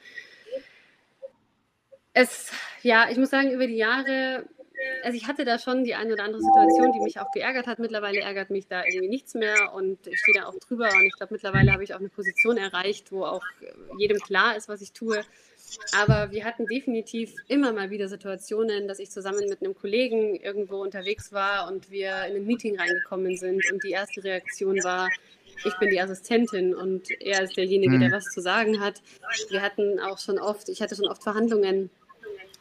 Es, ja, ich muss sagen, über die Jahre also ich hatte da schon die eine oder andere Situation, die mich auch geärgert hat. Mittlerweile ärgert mich da irgendwie nichts mehr und ich stehe da auch drüber. Und ich glaube, mittlerweile habe ich auch eine Position erreicht, wo auch jedem klar ist, was ich tue. Aber wir hatten definitiv immer mal wieder Situationen, dass ich zusammen mit einem Kollegen irgendwo unterwegs war und wir in ein Meeting reingekommen sind und die erste Reaktion war, ich bin die Assistentin und er ist derjenige, der mhm. was zu sagen hat. Wir hatten auch schon oft, ich hatte schon oft Verhandlungen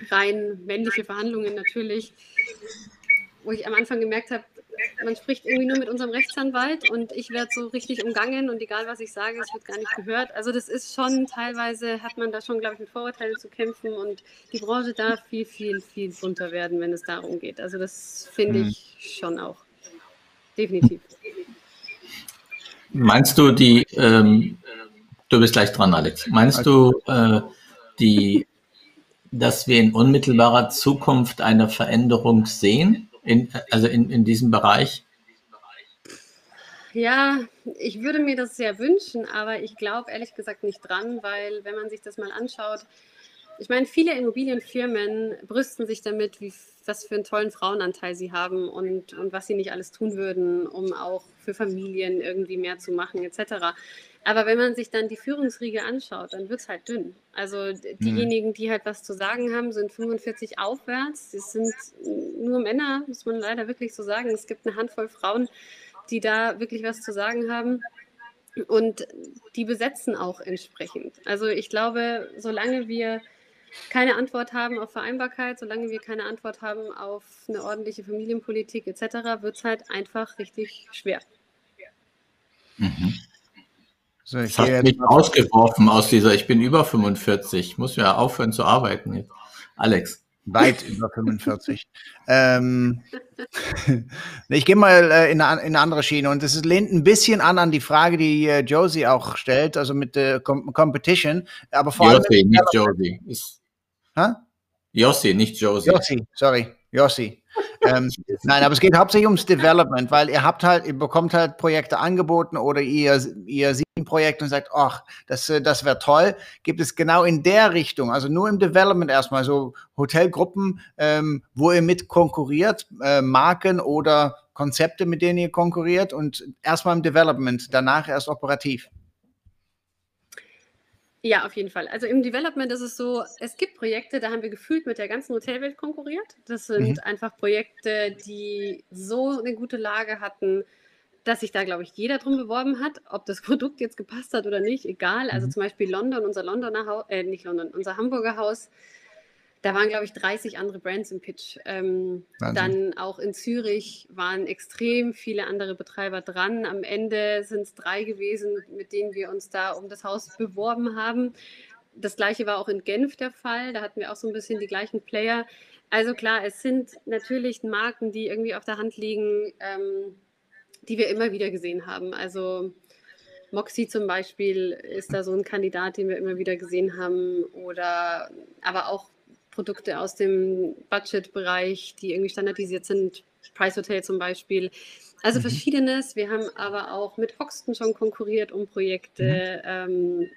rein männliche Verhandlungen natürlich, wo ich am Anfang gemerkt habe, man spricht irgendwie nur mit unserem Rechtsanwalt und ich werde so richtig umgangen und egal was ich sage, es wird gar nicht gehört. Also das ist schon teilweise, hat man da schon, glaube ich, mit Vorurteilen zu kämpfen und die Branche darf viel, viel, viel bunter werden, wenn es darum geht. Also das finde mhm. ich schon auch. Definitiv. Meinst du die, ähm, du bist gleich dran, Alex, meinst du äh, die dass wir in unmittelbarer Zukunft eine Veränderung sehen, in, also in, in diesem Bereich? Ja, ich würde mir das sehr wünschen, aber ich glaube ehrlich gesagt nicht dran, weil wenn man sich das mal anschaut, ich meine, viele Immobilienfirmen brüsten sich damit, wie, was für einen tollen Frauenanteil sie haben und, und was sie nicht alles tun würden, um auch für Familien irgendwie mehr zu machen, etc. Aber wenn man sich dann die Führungsriege anschaut, dann wird es halt dünn. Also diejenigen, die halt was zu sagen haben, sind 45 aufwärts. Es sind nur Männer, muss man leider wirklich so sagen. Es gibt eine Handvoll Frauen, die da wirklich was zu sagen haben. Und die besetzen auch entsprechend. Also ich glaube, solange wir keine Antwort haben auf Vereinbarkeit, solange wir keine Antwort haben auf eine ordentliche Familienpolitik etc., wird es halt einfach richtig schwer. Mhm. So, ich das hat mich ausgeworfen aus dieser, ich bin über 45, ich muss ja aufhören zu arbeiten jetzt. Alex. Weit über 45. ähm, ich gehe mal äh, in, eine, in, eine, andere Schiene und es lehnt ein bisschen an an die Frage, die äh, Josie auch stellt, also mit der Com Competition. Aber vor Josie, allem. Nicht Josie. Ist, Josie, nicht Josie. Josie, sorry. Josie ähm, nein, aber es geht hauptsächlich ums Development, weil ihr habt halt, ihr bekommt halt Projekte angeboten oder ihr, ihr seht ein Projekt und sagt, ach, das, das wäre toll. Gibt es genau in der Richtung, also nur im Development erstmal so Hotelgruppen, ähm, wo ihr mit konkurriert, äh, Marken oder Konzepte, mit denen ihr konkurriert und erstmal im Development, danach erst operativ. Ja, auf jeden Fall. Also im Development ist es so, es gibt Projekte, da haben wir gefühlt mit der ganzen Hotelwelt konkurriert. Das sind mhm. einfach Projekte, die so eine gute Lage hatten, dass sich da, glaube ich, jeder drum beworben hat. Ob das Produkt jetzt gepasst hat oder nicht, egal. Also mhm. zum Beispiel London, unser Londoner Haus, äh, nicht London, unser Hamburger Haus da waren, glaube ich, 30 andere Brands im Pitch. Ähm, dann auch in Zürich waren extrem viele andere Betreiber dran. Am Ende sind es drei gewesen, mit denen wir uns da um das Haus beworben haben. Das gleiche war auch in Genf der Fall. Da hatten wir auch so ein bisschen die gleichen Player. Also klar, es sind natürlich Marken, die irgendwie auf der Hand liegen, ähm, die wir immer wieder gesehen haben. Also Moxie zum Beispiel ist da so ein Kandidat, den wir immer wieder gesehen haben. Oder aber auch Produkte aus dem Budget-Bereich, die irgendwie standardisiert sind, Price Hotel zum Beispiel. Also mhm. verschiedenes. Wir haben aber auch mit Hoxton schon konkurriert um Projekte. Mhm. Ähm,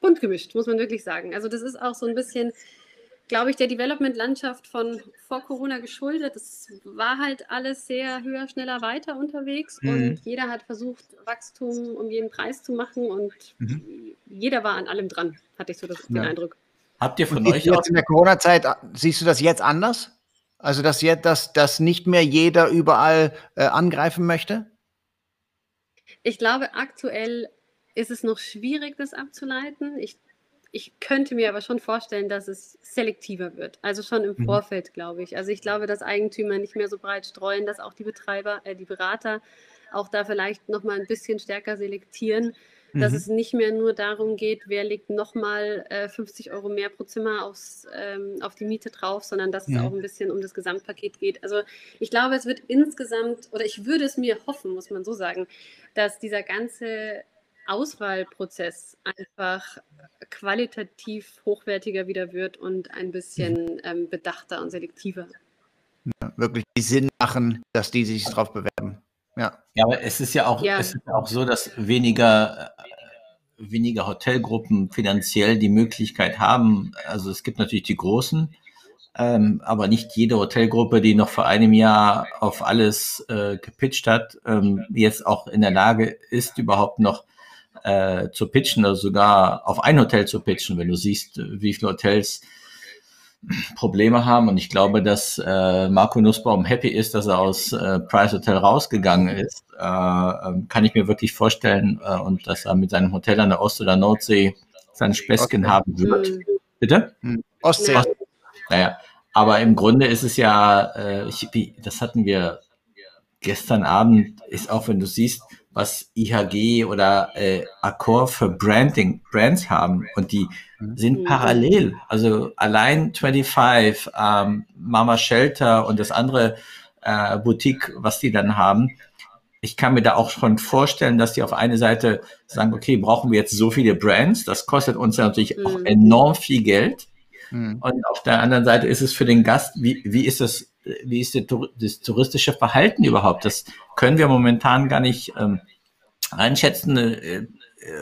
bunt gemischt, muss man wirklich sagen. Also das ist auch so ein bisschen, glaube ich, der Development-Landschaft von vor Corona geschuldet. Es war halt alles sehr höher, schneller, weiter unterwegs mhm. und jeder hat versucht, Wachstum um jeden Preis zu machen und mhm. jeder war an allem dran, hatte ich so das, ja. den Eindruck. Habt ihr von euch jetzt in der Corona-Zeit, siehst du das jetzt anders? Also, dass jetzt, dass, dass nicht mehr jeder überall äh, angreifen möchte? Ich glaube, aktuell ist es noch schwierig, das abzuleiten. Ich, ich könnte mir aber schon vorstellen, dass es selektiver wird. Also schon im mhm. Vorfeld, glaube ich. Also ich glaube, dass Eigentümer nicht mehr so breit streuen, dass auch die Betreiber, äh, die Berater auch da vielleicht noch mal ein bisschen stärker selektieren dass mhm. es nicht mehr nur darum geht, wer legt nochmal äh, 50 Euro mehr pro Zimmer aufs, ähm, auf die Miete drauf, sondern dass ja. es auch ein bisschen um das Gesamtpaket geht. Also ich glaube, es wird insgesamt, oder ich würde es mir hoffen, muss man so sagen, dass dieser ganze Auswahlprozess einfach qualitativ hochwertiger wieder wird und ein bisschen mhm. ähm, bedachter und selektiver. Ja, wirklich Sinn machen, dass die sich darauf bewerben. Ja. ja, aber es ist ja auch, ja. Es ist auch so, dass weniger, äh, weniger Hotelgruppen finanziell die Möglichkeit haben. Also es gibt natürlich die großen, ähm, aber nicht jede Hotelgruppe, die noch vor einem Jahr auf alles äh, gepitcht hat, ähm, jetzt auch in der Lage ist, überhaupt noch äh, zu pitchen oder sogar auf ein Hotel zu pitchen, wenn du siehst, wie viele Hotels Probleme haben. Und ich glaube, dass äh, Marco Nussbaum happy ist, dass er aus äh, Price Hotel rausgegangen ist. Äh, ähm, kann ich mir wirklich vorstellen. Äh, und dass er mit seinem Hotel an der Ost- oder Nordsee sein Späßchen okay. haben wird. Bitte? Hm. Ostsee. Ostsee. Naja, aber im Grunde ist es ja, äh, ich, wie, das hatten wir gestern Abend, ist auch, wenn du siehst, was IHG oder äh, Accor für Branding, Brands haben und die. Sind parallel. Also allein 25, ähm, Mama Shelter und das andere äh, Boutique, was die dann haben. Ich kann mir da auch schon vorstellen, dass die auf eine Seite sagen, okay, brauchen wir jetzt so viele Brands? Das kostet uns ja natürlich mhm. auch enorm viel Geld. Mhm. Und auf der anderen Seite ist es für den Gast, wie, wie ist das wie ist das touristische Verhalten überhaupt? Das können wir momentan gar nicht ähm, einschätzen. Äh, äh,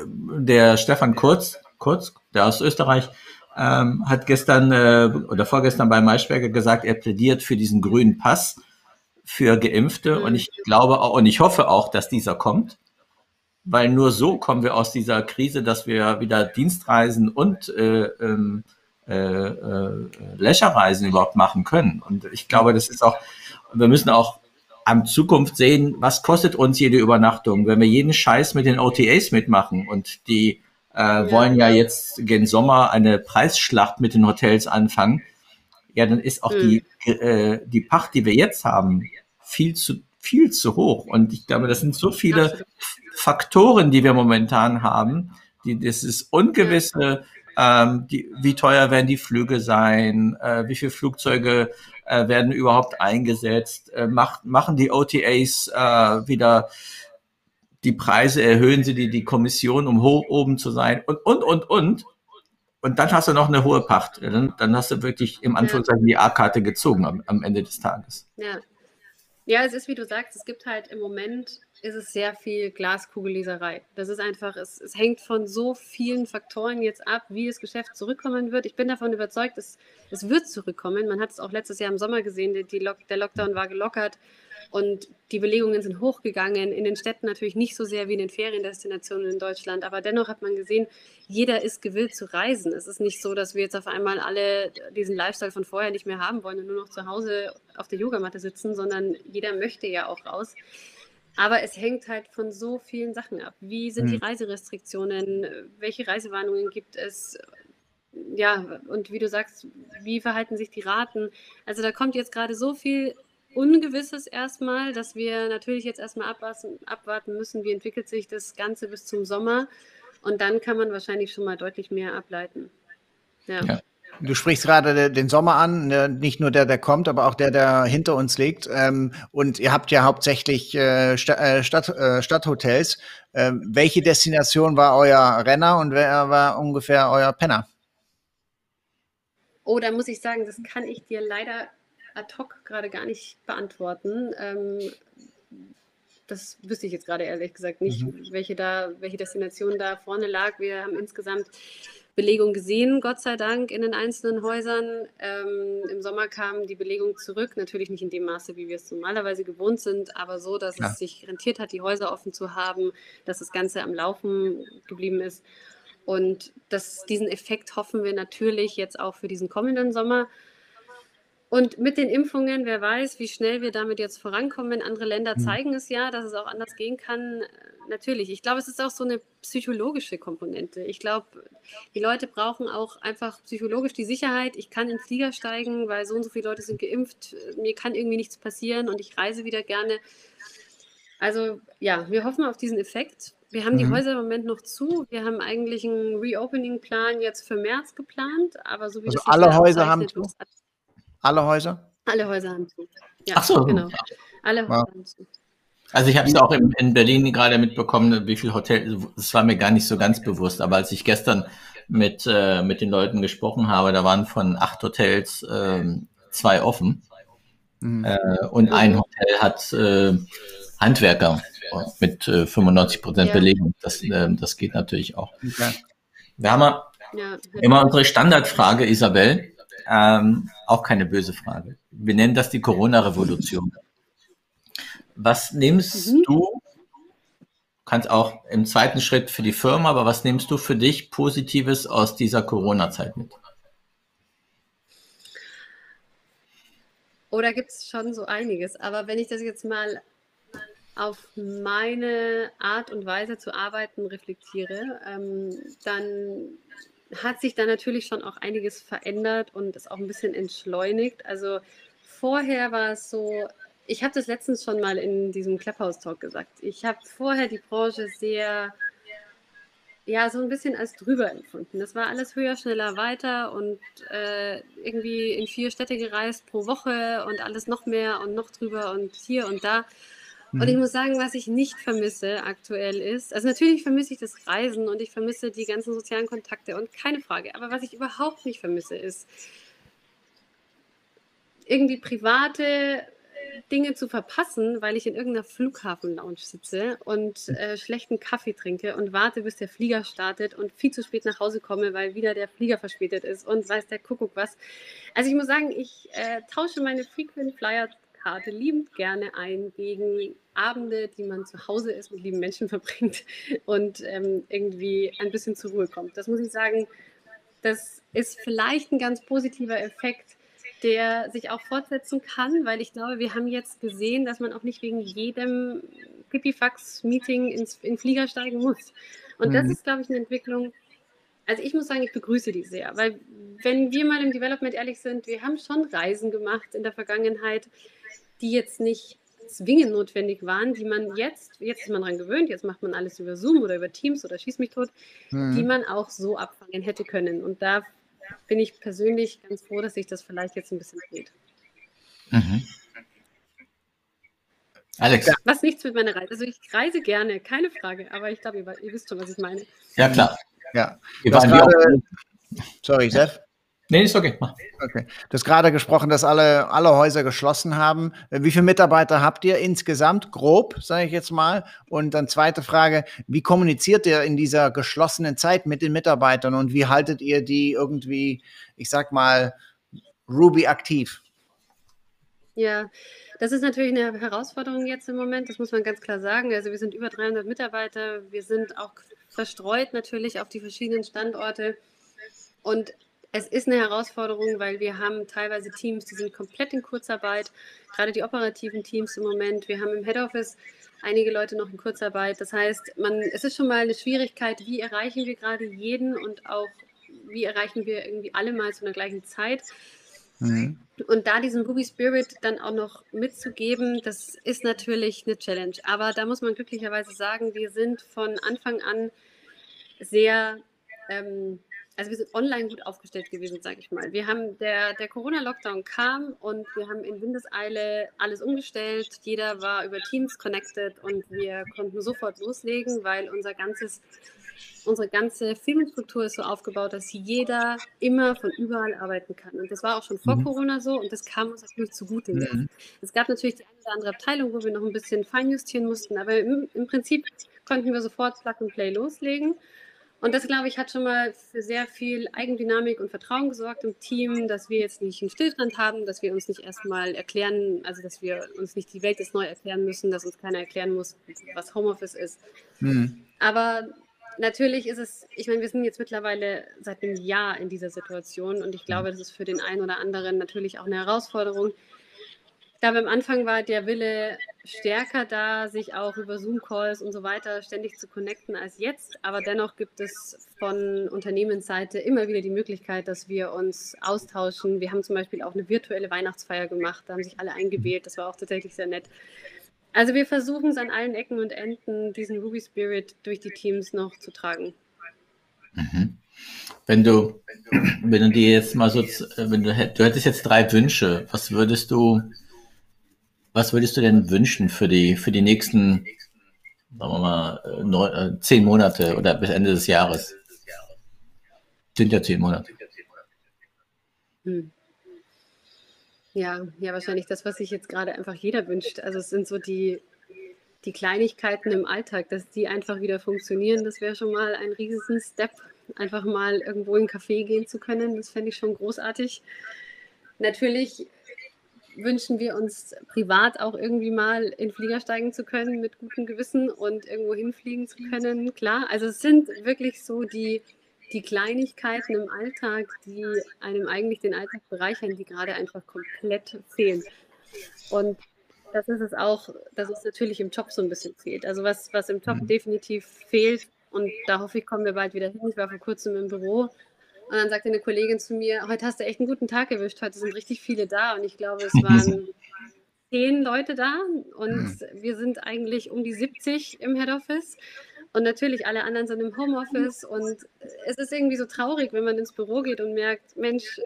der Stefan Kurz, Kurz, der aus Österreich, ähm, hat gestern äh, oder vorgestern bei Maischberger gesagt, er plädiert für diesen grünen Pass für Geimpfte. Mhm. Und ich glaube auch, und ich hoffe auch, dass dieser kommt, weil nur so kommen wir aus dieser Krise, dass wir wieder Dienstreisen und äh, ähm, äh, äh, Lächerreisen überhaupt machen können. Und ich glaube, das ist auch, wir müssen auch am Zukunft sehen, was kostet uns jede Übernachtung, wenn wir jeden Scheiß mit den OTAs mitmachen und die äh, wollen ja jetzt gen Sommer eine Preisschlacht mit den Hotels anfangen, ja, dann ist auch mhm. die, äh, die Pacht, die wir jetzt haben, viel zu, viel zu hoch. Und ich glaube, das sind so viele Faktoren, die wir momentan haben, die, das ist Ungewisse, ähm, die, wie teuer werden die Flüge sein, äh, wie viele Flugzeuge äh, werden überhaupt eingesetzt, äh, macht, machen die OTAs äh, wieder die Preise, erhöhen sie die, die Kommission, um hoch oben zu sein und, und, und, und. Und dann hast du noch eine hohe Pacht. Dann, dann hast du wirklich im Anführungszeichen die A-Karte gezogen am, am Ende des Tages. Ja. Ja, es ist wie du sagst, es gibt halt im Moment ist es sehr viel Glaskugelleserei. Das ist einfach, es, es hängt von so vielen Faktoren jetzt ab, wie das Geschäft zurückkommen wird. Ich bin davon überzeugt, es, es wird zurückkommen. Man hat es auch letztes Jahr im Sommer gesehen, die, die Lock, der Lockdown war gelockert und die Belegungen sind hochgegangen. In den Städten natürlich nicht so sehr wie in den Feriendestinationen in Deutschland, aber dennoch hat man gesehen, jeder ist gewillt zu reisen. Es ist nicht so, dass wir jetzt auf einmal alle diesen Lifestyle von vorher nicht mehr haben wollen und nur noch zu Hause auf der Yogamatte sitzen, sondern jeder möchte ja auch raus. Aber es hängt halt von so vielen Sachen ab. Wie sind die hm. Reiserestriktionen? Welche Reisewarnungen gibt es? Ja, und wie du sagst, wie verhalten sich die Raten? Also da kommt jetzt gerade so viel Ungewisses erstmal, dass wir natürlich jetzt erstmal abwarten, abwarten müssen, wie entwickelt sich das Ganze bis zum Sommer. Und dann kann man wahrscheinlich schon mal deutlich mehr ableiten. Ja. ja. Du sprichst gerade den Sommer an, ne, nicht nur der, der kommt, aber auch der, der hinter uns liegt. Ähm, und ihr habt ja hauptsächlich äh, Stadt, äh, Stadt, äh, Stadthotels. Ähm, welche Destination war euer Renner und wer war ungefähr euer Penner? Oh, da muss ich sagen, das kann ich dir leider ad hoc gerade gar nicht beantworten. Ähm, das wüsste ich jetzt gerade ehrlich gesagt nicht, mhm. welche da, welche Destination da vorne lag. Wir haben insgesamt Belegung gesehen, Gott sei Dank, in den einzelnen Häusern. Ähm, Im Sommer kam die Belegung zurück, natürlich nicht in dem Maße, wie wir es normalerweise gewohnt sind, aber so, dass ja. es sich rentiert hat, die Häuser offen zu haben, dass das Ganze am Laufen geblieben ist. Und das, diesen Effekt hoffen wir natürlich jetzt auch für diesen kommenden Sommer. Und mit den Impfungen, wer weiß, wie schnell wir damit jetzt vorankommen. Andere Länder hm. zeigen es ja, dass es auch anders gehen kann. Natürlich. Ich glaube, es ist auch so eine psychologische Komponente. Ich glaube, die Leute brauchen auch einfach psychologisch die Sicherheit. Ich kann in den Flieger steigen, weil so und so viele Leute sind geimpft. Mir kann irgendwie nichts passieren und ich reise wieder gerne. Also ja, wir hoffen auf diesen Effekt. Wir haben mhm. die Häuser im Moment noch zu. Wir haben eigentlich einen Reopening-Plan jetzt für März geplant, aber so wie also alle Häuser haben zu. Alle Häuser? Alle Häuser haben zu. Ja, Ach so. Genau. Alle Häuser wow. haben zu. Also ich habe es auch in, in, Berlin gerade mitbekommen, wie viel Hotel, das war mir gar nicht so ganz bewusst, aber als ich gestern mit, äh, mit den Leuten gesprochen habe, da waren von acht Hotels äh, zwei offen mhm. äh, und ein Hotel hat äh, Handwerker mit 95 äh, Prozent ja. Belegung. Das, äh, das geht natürlich auch. Okay. Wir haben ja. immer unsere Standardfrage, Isabel ähm, auch keine böse Frage. Wir nennen das die Corona-Revolution. Was nimmst mhm. du, kannst auch im zweiten Schritt für die Firma, aber was nimmst du für dich Positives aus dieser Corona-Zeit mit? Oh, da gibt es schon so einiges. Aber wenn ich das jetzt mal auf meine Art und Weise zu arbeiten reflektiere, ähm, dann hat sich da natürlich schon auch einiges verändert und ist auch ein bisschen entschleunigt. Also vorher war es so, ich habe das letztens schon mal in diesem Clubhouse-Talk gesagt. Ich habe vorher die Branche sehr, ja, so ein bisschen als drüber empfunden. Das war alles höher, schneller, weiter und äh, irgendwie in vier Städte gereist pro Woche und alles noch mehr und noch drüber und hier und da. Mhm. Und ich mhm. muss sagen, was ich nicht vermisse aktuell ist, also natürlich vermisse ich das Reisen und ich vermisse die ganzen sozialen Kontakte und keine Frage, aber was ich überhaupt nicht vermisse ist, irgendwie private Dinge zu verpassen, weil ich in irgendeiner Flughafen-Lounge sitze und äh, schlechten Kaffee trinke und warte, bis der Flieger startet und viel zu spät nach Hause komme, weil wieder der Flieger verspätet ist und weiß der Kuckuck was. Also ich muss sagen, ich äh, tausche meine Frequent Flyer Karte liebend gerne ein gegen Abende, die man zu Hause ist, mit lieben Menschen verbringt und ähm, irgendwie ein bisschen zur Ruhe kommt. Das muss ich sagen, das ist vielleicht ein ganz positiver Effekt, der sich auch fortsetzen kann, weil ich glaube, wir haben jetzt gesehen, dass man auch nicht wegen jedem Pipifax-Meeting ins in Flieger steigen muss. Und mhm. das ist, glaube ich, eine Entwicklung. Also ich muss sagen, ich begrüße die sehr, weil wenn wir mal im Development ehrlich sind, wir haben schon Reisen gemacht in der Vergangenheit, die jetzt nicht zwingend notwendig waren, die man jetzt, jetzt ist man daran gewöhnt, jetzt macht man alles über Zoom oder über Teams oder schießt mich tot, mhm. die man auch so abfangen hätte können. Und da bin ich persönlich ganz froh, dass sich das vielleicht jetzt ein bisschen dreht. Mhm. Alex. Was nichts mit meiner Reise. Also ich reise gerne, keine Frage, aber ich glaube, ihr, ihr, wisst schon, was ich meine. Ja, klar. Ja. Grade, sorry, Seth. Nee, ist okay. Okay. Du hast gerade gesprochen, dass alle, alle Häuser geschlossen haben. Wie viele Mitarbeiter habt ihr insgesamt? Grob, sage ich jetzt mal. Und dann zweite Frage, wie kommuniziert ihr in dieser geschlossenen Zeit mit den Mitarbeitern und wie haltet ihr die irgendwie, ich sag mal, Ruby aktiv? Ja, das ist natürlich eine Herausforderung jetzt im Moment, das muss man ganz klar sagen. Also wir sind über 300 Mitarbeiter, wir sind auch verstreut natürlich auf die verschiedenen Standorte. Und es ist eine Herausforderung, weil wir haben teilweise Teams, die sind komplett in Kurzarbeit, gerade die operativen Teams im Moment. Wir haben im Head Office einige Leute noch in Kurzarbeit. Das heißt, man, es ist schon mal eine Schwierigkeit, wie erreichen wir gerade jeden und auch wie erreichen wir irgendwie alle mal zu einer gleichen Zeit. Mhm. Und da diesen Ruby Spirit dann auch noch mitzugeben, das ist natürlich eine Challenge. Aber da muss man glücklicherweise sagen, wir sind von Anfang an sehr, ähm, also wir sind online gut aufgestellt gewesen, sage ich mal. Wir haben, der, der Corona-Lockdown kam und wir haben in Windeseile alles umgestellt. Jeder war über Teams connected und wir konnten sofort loslegen, weil unser ganzes unsere ganze Firmenstruktur ist so aufgebaut, dass jeder immer von überall arbeiten kann. Und das war auch schon vor mhm. Corona so und das kam uns natürlich zugute. Mhm. Es gab natürlich die eine oder andere Abteilung, wo wir noch ein bisschen feinjustieren mussten, aber im, im Prinzip konnten wir sofort Plug and Play loslegen. Und das, glaube ich, hat schon mal für sehr viel Eigendynamik und Vertrauen gesorgt im Team, dass wir jetzt nicht einen Stillstand haben, dass wir uns nicht erstmal erklären, also dass wir uns nicht die Welt jetzt neu erklären müssen, dass uns keiner erklären muss, was Homeoffice ist. Mhm. Aber natürlich ist es, ich meine, wir sind jetzt mittlerweile seit einem Jahr in dieser Situation und ich glaube, das ist für den einen oder anderen natürlich auch eine Herausforderung. Glaube, am Anfang war der Wille stärker da, sich auch über Zoom-Calls und so weiter ständig zu connecten als jetzt. Aber dennoch gibt es von Unternehmensseite immer wieder die Möglichkeit, dass wir uns austauschen. Wir haben zum Beispiel auch eine virtuelle Weihnachtsfeier gemacht. Da haben sich alle eingewählt. Das war auch tatsächlich sehr nett. Also wir versuchen es an allen Ecken und Enden, diesen Ruby Spirit durch die Teams noch zu tragen. Mhm. Wenn du, wenn du dir jetzt mal so, wenn du, du hättest jetzt drei Wünsche, was würdest du, was würdest du denn wünschen für die, für die nächsten, sagen wir mal, neun, äh, zehn Monate oder bis Ende des Jahres? Sind ja zehn Monate. Hm. Ja, ja, wahrscheinlich das, was sich jetzt gerade einfach jeder wünscht. Also es sind so die, die Kleinigkeiten im Alltag, dass die einfach wieder funktionieren. Das wäre schon mal ein riesen Step, einfach mal irgendwo in einen Café gehen zu können. Das fände ich schon großartig. Natürlich wünschen wir uns privat auch irgendwie mal in Flieger steigen zu können mit gutem Gewissen und irgendwo hinfliegen zu können. Klar, also es sind wirklich so die die Kleinigkeiten im Alltag, die einem eigentlich den Alltag bereichern, die gerade einfach komplett fehlen. Und das ist es auch, dass es natürlich im Job so ein bisschen fehlt. Also was, was im Job mhm. definitiv fehlt, und da hoffe ich, kommen wir bald wieder hin. Ich war vor kurzem im Büro und dann sagte eine Kollegin zu mir, heute hast du echt einen guten Tag erwischt, heute sind richtig viele da. Und ich glaube, es waren zehn Leute da und mhm. wir sind eigentlich um die 70 im Head Office. Und natürlich, alle anderen sind im Homeoffice und es ist irgendwie so traurig, wenn man ins Büro geht und merkt, Mensch,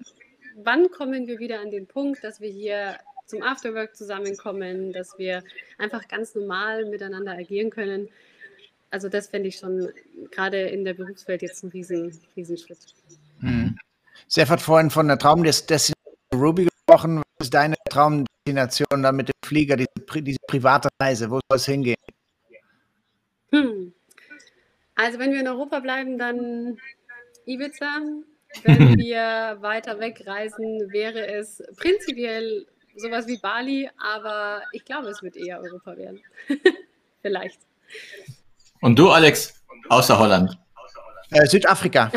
wann kommen wir wieder an den Punkt, dass wir hier zum Afterwork zusammenkommen, dass wir einfach ganz normal miteinander agieren können. Also das fände ich schon gerade in der Berufswelt jetzt ein riesen, Riesenschritt. Mhm. Seth hat vorhin von der Traumdestination Ruby gesprochen. Was ist deine Traumdestination dann mit dem Flieger, diese, diese private Reise? Wo soll es hingehen? Hm. Also wenn wir in Europa bleiben, dann Ibiza. Wenn wir weiter wegreisen, wäre es prinzipiell sowas wie Bali, aber ich glaube, es wird eher Europa werden. Vielleicht. Und du, Alex, außer Holland? Äh, Südafrika.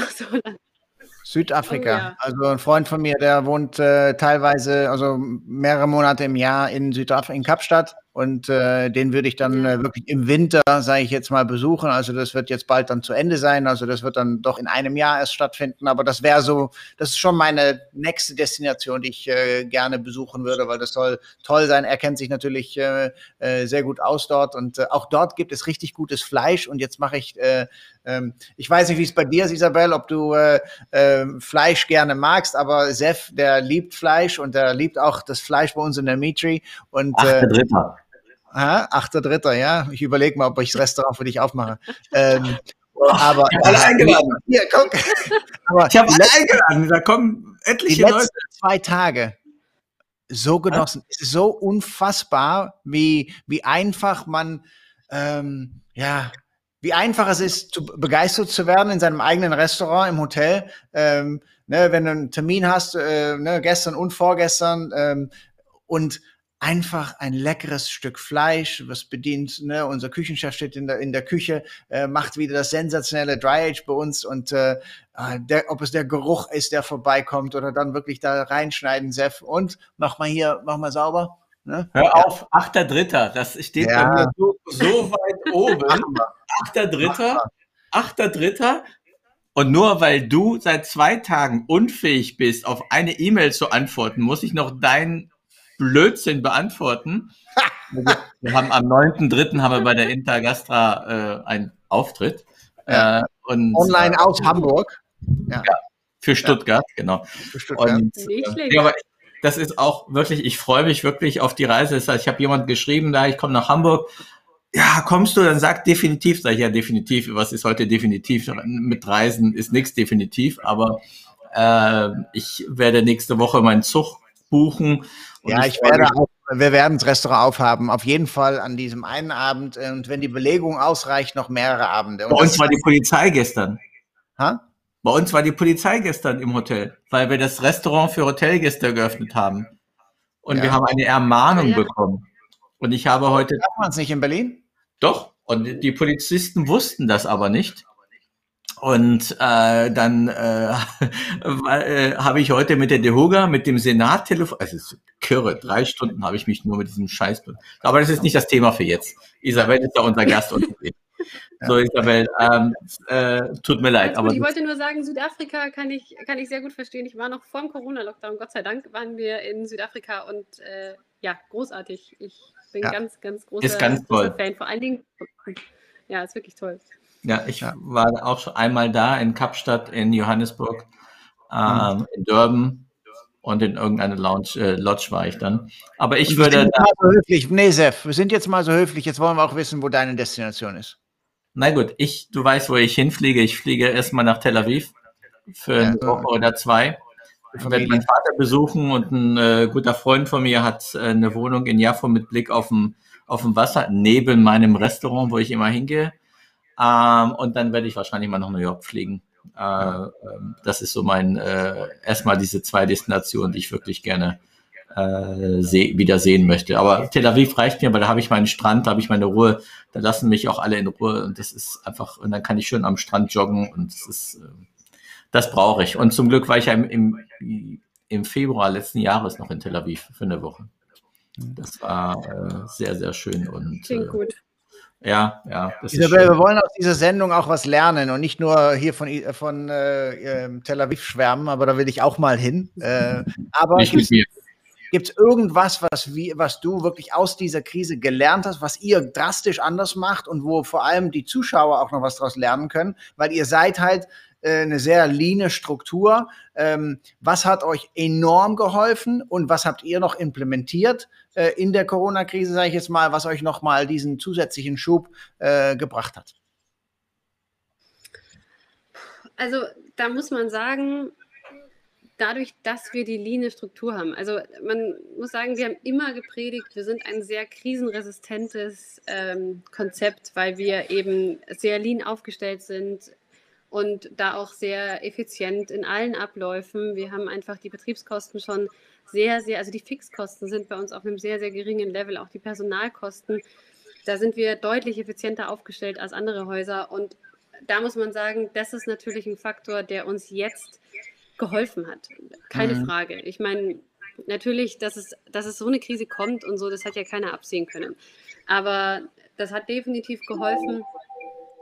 Südafrika. Oh, ja. Also ein Freund von mir, der wohnt äh, teilweise, also mehrere Monate im Jahr in Südafrika, in Kapstadt. und äh, den würde ich dann äh, wirklich im Winter, sage ich jetzt mal, besuchen. Also das wird jetzt bald dann zu Ende sein. Also das wird dann doch in einem Jahr erst stattfinden. Aber das wäre so, das ist schon meine nächste Destination, die ich äh, gerne besuchen würde, weil das soll toll sein. Er kennt sich natürlich äh, äh, sehr gut aus dort und äh, auch dort gibt es richtig gutes Fleisch. Und jetzt mache ich äh, ähm, ich weiß nicht, wie es bei dir ist, Isabel, ob du äh, äh, Fleisch gerne magst, aber Sef, der liebt Fleisch und der liebt auch das Fleisch bei uns in der Mitri. Und, Achter äh, Dritter. Aha, Achter Dritter, ja. Ich überlege mal, ob ich das Restaurant für dich aufmache. ähm, aber ich alle eingeladen. Hier, guck. aber ich habe alle eingeladen. Da kommen etliche die letzten Leute. zwei Tage so genossen. Es ist so unfassbar, wie, wie einfach man ähm, ja wie einfach es ist, zu, begeistert zu werden in seinem eigenen Restaurant im Hotel. Ähm, ne, wenn du einen Termin hast, äh, ne, gestern und vorgestern, ähm, und einfach ein leckeres Stück Fleisch, was bedient, ne, unser Küchenchef steht in der, in der Küche, äh, macht wieder das sensationelle Dry Age bei uns und äh, ah, der, ob es der Geruch ist, der vorbeikommt oder dann wirklich da reinschneiden, Sef, und mach mal hier, mach mal sauber. Ne? Hör auf, 8.3., das steht ja. bei mir so, so weit oben. 8.3., 8.3. Und nur weil du seit zwei Tagen unfähig bist, auf eine E-Mail zu antworten, muss ich noch deinen Blödsinn beantworten. wir haben am 9.3. haben wir bei der Intergastra äh, einen Auftritt. Ja. Äh, und, Online aus äh, Hamburg. Ja. ja. für Stuttgart, ja. genau. Für Stuttgart. Und, äh, ja, aber das ist auch wirklich, ich freue mich wirklich auf die Reise. Das heißt, ich habe jemand geschrieben, da ich komme nach Hamburg ja, kommst du, dann sag definitiv, sag ich ja definitiv, was ist heute definitiv? Mit Reisen ist nichts definitiv, aber äh, ich werde nächste Woche meinen Zug buchen. ja, ich, ich werde auch, wir werden das Restaurant aufhaben, auf jeden Fall an diesem einen Abend und wenn die Belegung ausreicht, noch mehrere Abende. Und Bei uns war die Polizei gestern. Ha? Bei uns war die Polizei gestern im Hotel, weil wir das Restaurant für Hotelgäste geöffnet haben. Und ja. wir haben eine Ermahnung ja. bekommen. Und ich habe heute. Darf man es nicht in Berlin? Doch, und die Polizisten wussten das aber nicht. Und äh, dann äh, äh, habe ich heute mit der Dehoga, mit dem Senat telefoniert. Es ist kirre, drei Stunden habe ich mich nur mit diesem Scheiß. Aber das ist nicht das Thema für jetzt. Isabel ist ja unser Gast. und so, Isabel, ähm, äh, tut mir leid. Aber ich wollte nur sagen, Südafrika kann ich, kann ich sehr gut verstehen. Ich war noch vor dem Corona-Lockdown, Gott sei Dank waren wir in Südafrika und äh, ja, großartig. Ich bin ja. ganz, ganz großer, ist ganz toll. Fan. Vor allen Dingen, ja, ist wirklich toll. Ja, ich ja. war auch schon einmal da in Kapstadt, in Johannesburg, ähm, mhm. in Durban und in irgendeiner Lounge, äh, Lodge war ich dann. Aber ich würde. Da, so höflich. Nee, Sef, wir sind jetzt mal so höflich. Jetzt wollen wir auch wissen, wo deine Destination ist. Na gut, ich, du weißt, wo ich hinfliege. Ich fliege erstmal nach Tel Aviv für ja, eine Woche oder zwei. Ich werde meinen Vater besuchen und ein äh, guter Freund von mir hat äh, eine Wohnung in Jaffo mit Blick auf dem, auf dem Wasser, neben meinem Restaurant, wo ich immer hingehe. Ähm, und dann werde ich wahrscheinlich mal nach New York fliegen. Äh, äh, das ist so mein, äh, erstmal diese zwei Destinationen, die ich wirklich gerne äh, wieder sehen möchte. Aber Tel Aviv reicht mir, weil da habe ich meinen Strand, da habe ich meine Ruhe, da lassen mich auch alle in Ruhe und das ist einfach, und dann kann ich schön am Strand joggen und das ist, äh, das brauche ich. Und zum Glück war ich ja im, im, im Februar letzten Jahres noch in Tel Aviv für eine Woche. Das war äh, sehr, sehr schön. Und, Klingt äh, gut. Ja, ja. Isabel, wir wollen aus dieser Sendung auch was lernen und nicht nur hier von, von äh, Tel Aviv schwärmen, aber da will ich auch mal hin. Äh, aber gibt es irgendwas, was, wie, was du wirklich aus dieser Krise gelernt hast, was ihr drastisch anders macht und wo vor allem die Zuschauer auch noch was daraus lernen können? Weil ihr seid halt äh, eine sehr leane Struktur. Ähm, was hat euch enorm geholfen und was habt ihr noch implementiert äh, in der Corona-Krise, sage ich jetzt mal, was euch nochmal diesen zusätzlichen Schub äh, gebracht hat? Also da muss man sagen, dadurch, dass wir die leane Struktur haben. Also man muss sagen, wir haben immer gepredigt, wir sind ein sehr krisenresistentes ähm, Konzept, weil wir eben sehr lean aufgestellt sind, und da auch sehr effizient in allen Abläufen. Wir haben einfach die Betriebskosten schon sehr, sehr, also die Fixkosten sind bei uns auf einem sehr, sehr geringen Level, auch die Personalkosten. Da sind wir deutlich effizienter aufgestellt als andere Häuser. Und da muss man sagen, das ist natürlich ein Faktor, der uns jetzt geholfen hat. Keine mhm. Frage. Ich meine, natürlich, dass es, dass es so eine Krise kommt und so, das hat ja keiner absehen können. Aber das hat definitiv geholfen,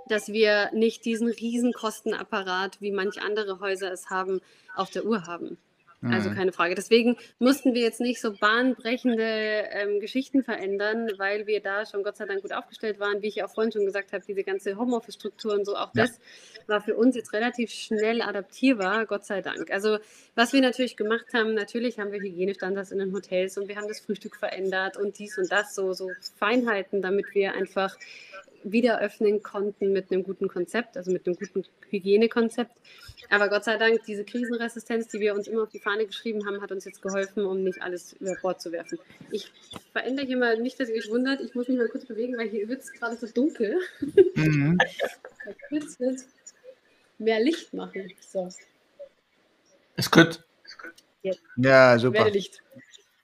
dass wir nicht diesen riesen Kostenapparat, wie manch andere Häuser es haben, auf der Uhr haben. Also mhm. keine Frage. Deswegen mussten wir jetzt nicht so bahnbrechende ähm, Geschichten verändern, weil wir da schon Gott sei Dank gut aufgestellt waren. Wie ich auch vorhin schon gesagt habe, diese ganze Homeoffice-Struktur und so, auch ja. das war für uns jetzt relativ schnell adaptierbar, Gott sei Dank. Also was wir natürlich gemacht haben, natürlich haben wir Hygienestandards in den Hotels und wir haben das Frühstück verändert und dies und das, so, so Feinheiten, damit wir einfach wieder öffnen konnten mit einem guten Konzept, also mit einem guten Hygienekonzept. Aber Gott sei Dank, diese Krisenresistenz, die wir uns immer auf die Fahne geschrieben haben, hat uns jetzt geholfen, um nicht alles über Bord zu werfen. Ich verändere hier mal nicht, dass ihr euch wundert. Ich muss mich mal kurz bewegen, weil hier wird es gerade so dunkel. Mhm. kurz wird mehr Licht machen. So. Ist gut. Jetzt. Ja, super. Werde Licht.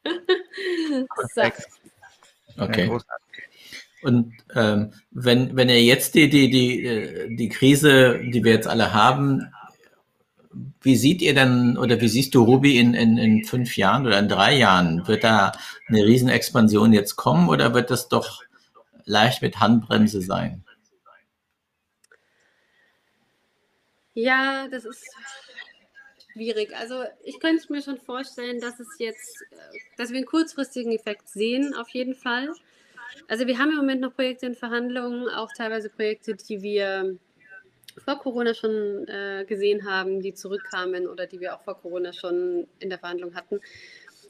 so. Okay. Und ähm, wenn, wenn ihr jetzt die, die, die, äh, die Krise, die wir jetzt alle haben, wie seht ihr denn oder wie siehst du Ruby in, in, in fünf Jahren oder in drei Jahren? Wird da eine Riesenexpansion jetzt kommen oder wird das doch leicht mit Handbremse sein? Ja, das ist schwierig. Also ich könnte mir schon vorstellen, dass es jetzt, dass wir einen kurzfristigen Effekt sehen, auf jeden Fall. Also wir haben im Moment noch Projekte in Verhandlungen, auch teilweise Projekte, die wir vor Corona schon äh, gesehen haben, die zurückkamen oder die wir auch vor Corona schon in der Verhandlung hatten.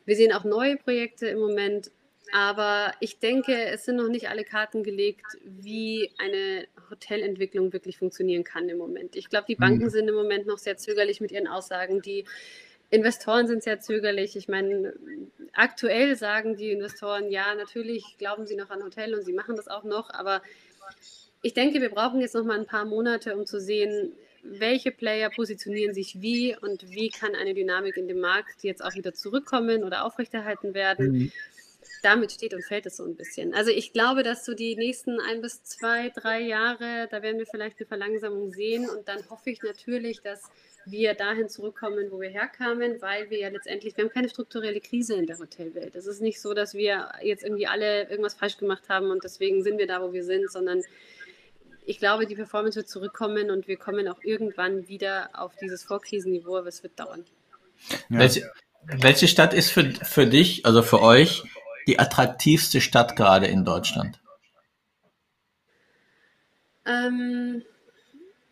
Wir sehen auch neue Projekte im Moment, aber ich denke, es sind noch nicht alle Karten gelegt, wie eine Hotelentwicklung wirklich funktionieren kann im Moment. Ich glaube, die Banken mhm. sind im Moment noch sehr zögerlich mit ihren Aussagen. Die Investoren sind sehr zögerlich. Ich meine, aktuell sagen die Investoren, ja, natürlich glauben sie noch an Hotel und sie machen das auch noch, aber ich denke, wir brauchen jetzt noch mal ein paar Monate, um zu sehen, welche Player positionieren sich wie und wie kann eine Dynamik in dem Markt jetzt auch wieder zurückkommen oder aufrechterhalten werden. Mhm. Damit steht und fällt es so ein bisschen. Also ich glaube, dass so die nächsten ein bis zwei, drei Jahre, da werden wir vielleicht eine Verlangsamung sehen und dann hoffe ich natürlich, dass wir dahin zurückkommen, wo wir herkamen, weil wir ja letztendlich, wir haben keine strukturelle Krise in der Hotelwelt. Es ist nicht so, dass wir jetzt irgendwie alle irgendwas falsch gemacht haben und deswegen sind wir da, wo wir sind, sondern ich glaube, die Performance wird zurückkommen und wir kommen auch irgendwann wieder auf dieses Vorkrisenniveau, aber es wird dauern. Ja. Welche, welche Stadt ist für, für dich, also für euch, die attraktivste Stadt gerade in Deutschland? Ähm,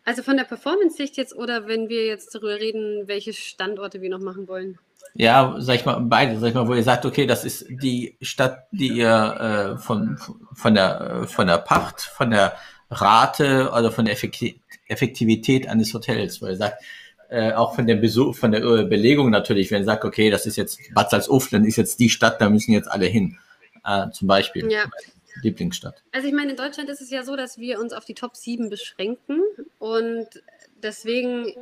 also von der Performance-Sicht jetzt oder wenn wir jetzt darüber reden, welche Standorte wir noch machen wollen? Ja, sag ich mal, beide, sag ich mal, wo ihr sagt, okay, das ist die Stadt, die ihr äh, von, von, der, von der Pacht, von der Rate, also von der Effektivität eines Hotels, weil ihr sagt, äh, auch von der Besuch, von der äh, Belegung natürlich, wenn ihr sagt, okay, das ist jetzt Bad Salzuflen, ist jetzt die Stadt, da müssen jetzt alle hin, äh, zum Beispiel. Ja. Lieblingsstadt? Also ich meine, in Deutschland ist es ja so, dass wir uns auf die Top 7 beschränken und deswegen,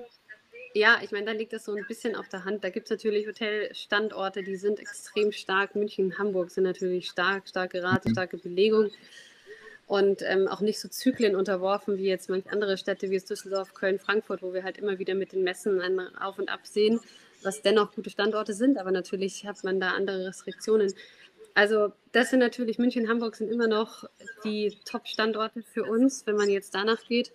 ja, ich meine, da liegt das so ein bisschen auf der Hand. Da gibt es natürlich Hotelstandorte, die sind extrem stark. München Hamburg sind natürlich stark, starke Rate, mhm. starke Belegung und ähm, auch nicht so Zyklen unterworfen wie jetzt manche andere Städte wie es Düsseldorf, Köln, Frankfurt, wo wir halt immer wieder mit den Messen ein Auf und Ab sehen, was dennoch gute Standorte sind, aber natürlich hat man da andere Restriktionen. Also das sind natürlich, München, Hamburg sind immer noch die Top-Standorte für uns, wenn man jetzt danach geht.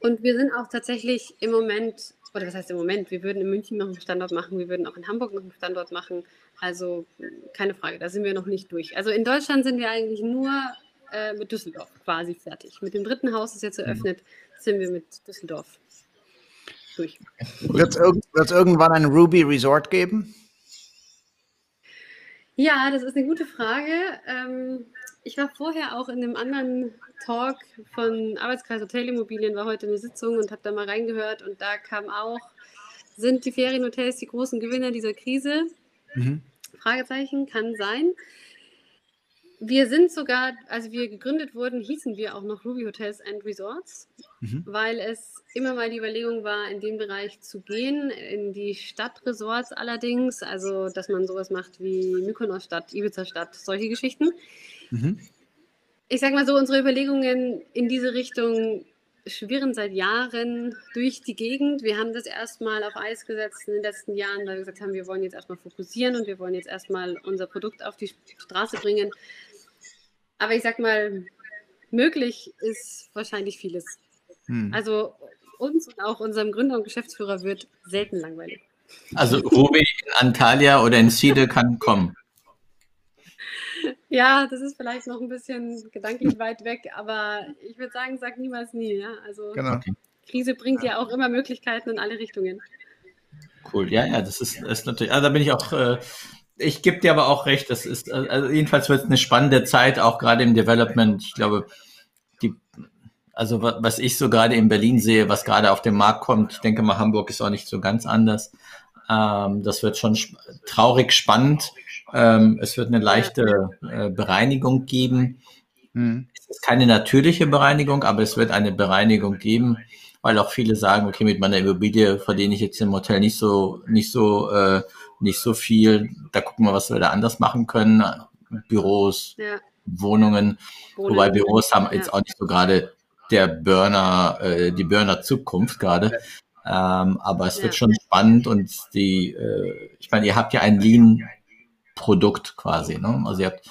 Und wir sind auch tatsächlich im Moment, oder was heißt im Moment, wir würden in München noch einen Standort machen, wir würden auch in Hamburg noch einen Standort machen. Also keine Frage, da sind wir noch nicht durch. Also in Deutschland sind wir eigentlich nur äh, mit Düsseldorf quasi fertig. Mit dem dritten Haus, das jetzt eröffnet, sind wir mit Düsseldorf durch. Wird es irgendwann ein Ruby Resort geben? Ja, das ist eine gute Frage. Ähm, ich war vorher auch in einem anderen Talk von Arbeitskreis Hotelimmobilien, war heute eine Sitzung und habe da mal reingehört und da kam auch, sind die Ferienhotels die großen Gewinner dieser Krise? Mhm. Fragezeichen, kann sein. Wir sind sogar, als wir gegründet wurden, hießen wir auch noch Ruby Hotels and Resorts, mhm. weil es immer mal die Überlegung war, in den Bereich zu gehen, in die Stadtresorts allerdings, also dass man sowas macht wie Mykonos-Stadt, Ibiza-Stadt, solche Geschichten. Mhm. Ich sage mal so, unsere Überlegungen in diese Richtung schwirren seit Jahren durch die Gegend. Wir haben das erstmal auf Eis gesetzt in den letzten Jahren, weil wir gesagt haben, wir wollen jetzt erstmal fokussieren und wir wollen jetzt erstmal unser Produkt auf die Straße bringen. Aber ich sag mal, möglich ist wahrscheinlich vieles. Hm. Also uns und auch unserem Gründer und Geschäftsführer wird selten langweilig. Also Ruby in Antalya oder in Siede kann kommen. Ja, das ist vielleicht noch ein bisschen gedanklich weit weg, aber ich würde sagen, sag niemals nie. Ja? Also genau. Krise bringt ja auch immer Möglichkeiten in alle Richtungen. Cool, ja, ja, das ist, ist natürlich, also da bin ich auch, äh, ich gebe dir aber auch recht, das ist, also jedenfalls wird es eine spannende Zeit, auch gerade im Development. Ich glaube, die, also was ich so gerade in Berlin sehe, was gerade auf den Markt kommt, ich denke mal, Hamburg ist auch nicht so ganz anders. Ähm, das wird schon sp traurig spannend. Ähm, es wird eine leichte äh, Bereinigung geben. Mhm. Es ist keine natürliche Bereinigung, aber es wird eine Bereinigung geben, weil auch viele sagen, okay, mit meiner Immobilie verdiene ich jetzt im Hotel nicht so, nicht so, äh, nicht so viel. Da gucken wir, was wir da anders machen können. Büros, ja. Wohnungen, Wohnungen, wobei Büros haben ja. jetzt auch nicht so gerade der Burner, äh, die Burner Zukunft gerade. Ähm, aber es ja. wird schon spannend und die, äh, ich meine, ihr habt ja ein Lean Produkt quasi. Ne? Also ihr habt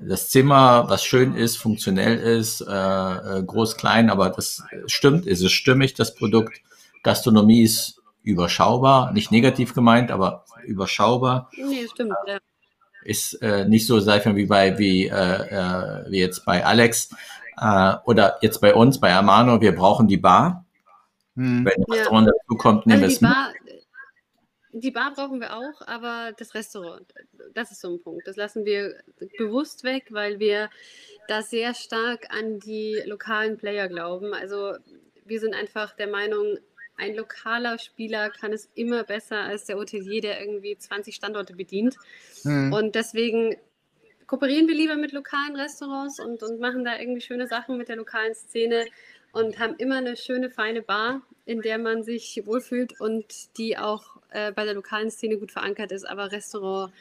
das Zimmer, was schön ist, funktionell ist, äh, äh, groß, klein, aber das stimmt, ist es stimmig, das Produkt. Gastronomie ist überschaubar, nicht negativ gemeint, aber überschaubar. Nee, stimmt, ja. Ist äh, nicht so seifen wie bei wie, äh, äh, wie jetzt bei Alex äh, oder jetzt bei uns, bei Amano, wir brauchen die Bar. Hm. Wenn ein Restaurant ja. dazu kommt, nehmen also wir es mit die Bar brauchen wir auch, aber das Restaurant, das ist so ein Punkt. Das lassen wir bewusst weg, weil wir da sehr stark an die lokalen Player glauben. Also wir sind einfach der Meinung, ein lokaler Spieler kann es immer besser als der Hotelier, der irgendwie 20 Standorte bedient. Mhm. Und deswegen kooperieren wir lieber mit lokalen Restaurants und, und machen da irgendwie schöne Sachen mit der lokalen Szene und haben immer eine schöne, feine Bar, in der man sich wohlfühlt und die auch äh, bei der lokalen Szene gut verankert ist. Aber Restaurant,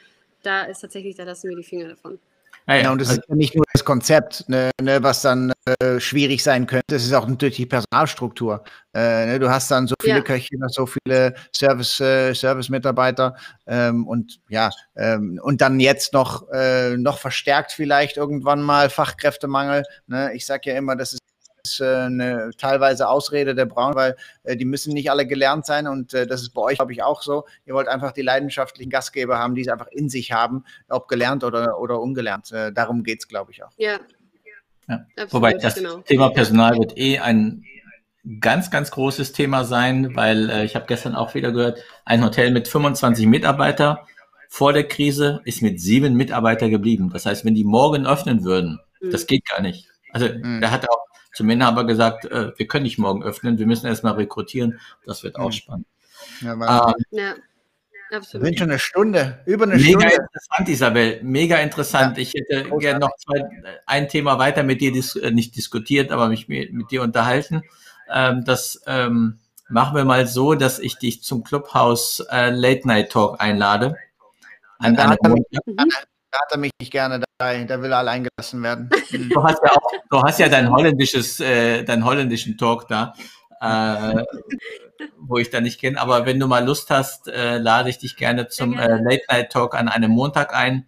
da ist tatsächlich, da lassen wir die Finger davon. Ja, ja. und das ist ja nicht nur das Konzept, ne, ne, was dann äh, schwierig sein könnte, es ist auch natürlich die Personalstruktur. Äh, ne, du hast dann so viele ja. Köche, so viele Service, äh, Service-Mitarbeiter ähm, und ja, ähm, und dann jetzt noch, äh, noch verstärkt vielleicht irgendwann mal Fachkräftemangel. Ne? Ich sage ja immer, das ist ist äh, eine teilweise Ausrede der Braun, weil äh, die müssen nicht alle gelernt sein und äh, das ist bei euch, glaube ich, auch so. Ihr wollt einfach die leidenschaftlichen Gastgeber haben, die es einfach in sich haben, ob gelernt oder, oder ungelernt. darum geht es, glaube ich, auch. Ja. ja. Absolut, Wobei das genau. Thema Personal wird eh ein ganz, ganz großes Thema sein, weil äh, ich habe gestern auch wieder gehört, ein Hotel mit 25 Mitarbeiter vor der Krise ist mit sieben Mitarbeiter geblieben. Das heißt, wenn die morgen öffnen würden, mhm. das geht gar nicht. Also mhm. da hat auch zum Inhaber gesagt, äh, wir können nicht morgen öffnen, wir müssen erstmal rekrutieren. Das wird auch mhm. spannend. Ja, ähm, ja. Absolut. Wir sind schon eine Stunde, über eine Mega Stunde. Mega interessant, Isabel, mega interessant. Ja, ich hätte gerne noch zwei, ein Thema weiter mit dir dis äh, nicht diskutiert, aber mich mit dir unterhalten. Ähm, das ähm, machen wir mal so, dass ich dich zum Clubhouse äh, Late Night Talk einlade. An da, hat er mich, da hat er mich gerne dabei, da will er allein gelassen werden. Du hast ja, auch, du hast ja dein holländisches, äh, deinen holländischen Talk da. Äh, wo ich da nicht kenne. Aber wenn du mal Lust hast, äh, lade ich dich gerne zum äh, Late Night Talk an einem Montag ein.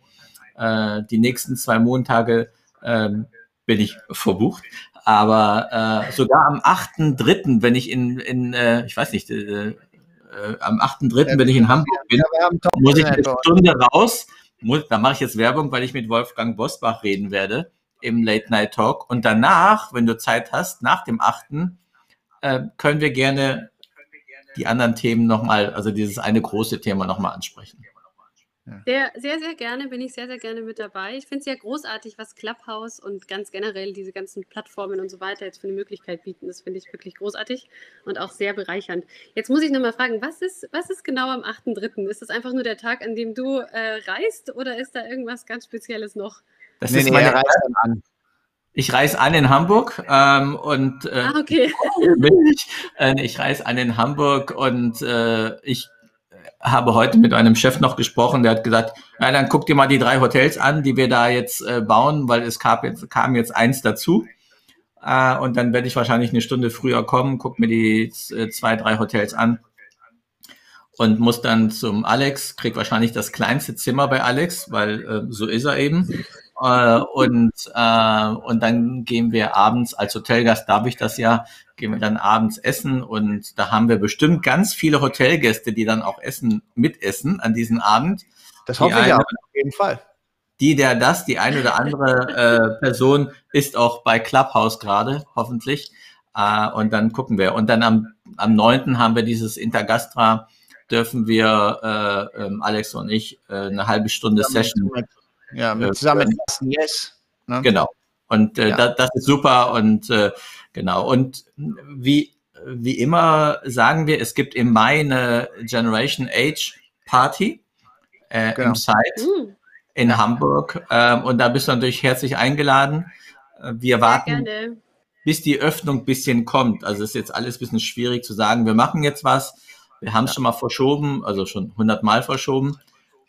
Äh, die nächsten zwei Montage ähm, bin ich verbucht. Aber äh, sogar am 8.3., wenn ich in, in äh, ich weiß nicht, äh, äh, am 8.3., wenn ich in Hamburg bin, muss ich eine Stunde raus. Muss, da mache ich jetzt Werbung, weil ich mit Wolfgang Bosbach reden werde im Late Night Talk. Und danach, wenn du Zeit hast, nach dem 8., äh, können wir gerne die anderen Themen nochmal, also dieses eine große Thema nochmal ansprechen. Sehr, sehr, sehr gerne, bin ich sehr, sehr gerne mit dabei. Ich finde es ja großartig, was Clubhouse und ganz generell diese ganzen Plattformen und so weiter jetzt für eine Möglichkeit bieten. Das finde ich wirklich großartig und auch sehr bereichernd. Jetzt muss ich nochmal fragen, was ist, was ist genau am 8.3.? Ist das einfach nur der Tag, an dem du äh, reist oder ist da irgendwas ganz Spezielles noch? Das nee, ist nee, meine Reise an. Ich reise an in Hamburg ähm, und äh, ah, okay. ich, äh, ich reise an in Hamburg und äh, ich habe heute mit einem Chef noch gesprochen, der hat gesagt, ja, dann guck dir mal die drei Hotels an, die wir da jetzt äh, bauen, weil es kam jetzt, kam jetzt eins dazu. Äh, und dann werde ich wahrscheinlich eine Stunde früher kommen, gucke mir die äh, zwei, drei Hotels an und muss dann zum Alex, krieg wahrscheinlich das kleinste Zimmer bei Alex, weil äh, so ist er eben. Äh, und, äh, und dann gehen wir abends, als Hotelgast darf ich das ja, gehen wir dann abends essen und da haben wir bestimmt ganz viele Hotelgäste, die dann auch essen, mitessen an diesem Abend. Das hoffe ich auch, auf jeden Fall. Die, der das, die eine oder andere äh, Person ist auch bei Clubhouse gerade, hoffentlich. Äh, und dann gucken wir. Und dann am, am 9. haben wir dieses Intergastra dürfen wir, äh, ähm, Alex und ich, äh, eine halbe Stunde Session. Ja, mit, äh, zusammen mit Yes. Ne? Genau. Und äh, ja. das, das ist super und äh, genau. Und wie, wie immer sagen wir, es gibt im Mai eine Generation Age Party äh, genau. im Site uh. in Hamburg. Ähm, und da bist du natürlich herzlich eingeladen. Äh, wir warten, bis die Öffnung ein bisschen kommt. Also ist jetzt alles ein bisschen schwierig zu sagen, wir machen jetzt was. Wir haben es ja. schon mal verschoben, also schon 100 Mal verschoben.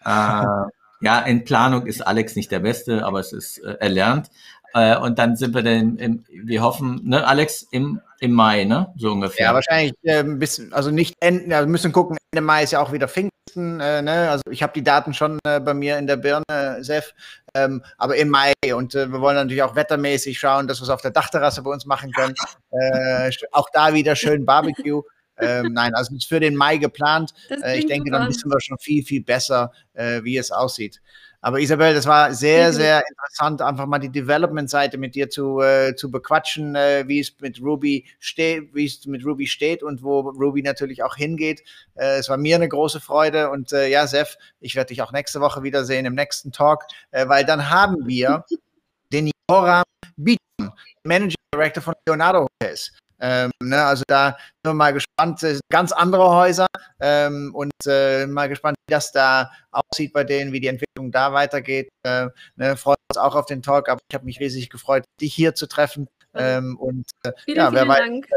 Äh, ja, in Planung ist Alex nicht der Beste, aber es ist äh, erlernt. Äh, und dann sind wir dann, im, wir hoffen, ne, Alex, im, im Mai, ne, so ungefähr. Ja, wahrscheinlich äh, ein bisschen, also nicht enden, wir müssen gucken, Ende Mai ist ja auch wieder Pfingsten, äh, ne, also ich habe die Daten schon äh, bei mir in der Birne, Sef, ähm, aber im Mai und äh, wir wollen natürlich auch wettermäßig schauen, dass wir es auf der Dachterrasse bei uns machen können. Äh, auch da wieder schön Barbecue ähm, nein, also ist für den Mai geplant. Äh, ich denke, dann wissen wir schon viel, viel besser, äh, wie es aussieht. Aber Isabel, das war sehr, sehr interessant, einfach mal die Development-Seite mit dir zu, äh, zu bequatschen, äh, wie es mit Ruby steht, wie es mit Ruby steht und wo Ruby natürlich auch hingeht. Äh, es war mir eine große Freude und äh, ja, Sef, ich werde dich auch nächste Woche wiedersehen im nächsten Talk, äh, weil dann haben wir den Joram Bieten, Managing Director von Leonardo Hotels. Ähm, ne, also da sind wir mal gespannt. Ganz andere Häuser ähm, und äh, mal gespannt, wie das da aussieht bei denen, wie die Entwicklung da weitergeht. Äh, ne, freuen uns auch auf den Talk, aber ich habe mich riesig gefreut, dich hier zu treffen. Ähm, und äh, vielen, ja, wer weiß, Dank.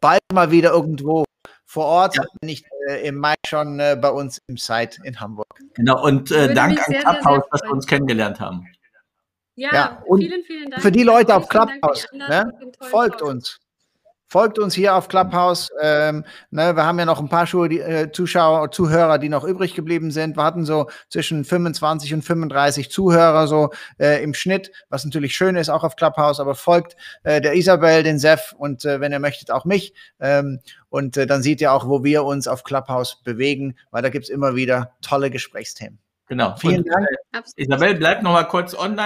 bald mal wieder irgendwo vor Ort, ja. nicht äh, im Mai schon äh, bei uns im Site in Hamburg. Genau, und äh, Dank an Clubhouse, dass wir uns kennengelernt haben. Ja, ja, und vielen, vielen Dank. Für die Leute auf Clubhouse, ne, folgt uns. Folgt uns hier auf Clubhouse. Ähm, ne, wir haben ja noch ein paar Schuhe, die, äh, Zuschauer, Zuhörer, die noch übrig geblieben sind. Wir hatten so zwischen 25 und 35 Zuhörer so äh, im Schnitt, was natürlich schön ist, auch auf Clubhouse. Aber folgt äh, der Isabel, den Sef und äh, wenn ihr möchtet auch mich. Ähm, und äh, dann seht ihr auch, wo wir uns auf Clubhouse bewegen, weil da gibt's immer wieder tolle Gesprächsthemen. Genau. Vielen und, Dank. Äh, Isabel, bleibt noch mal kurz online.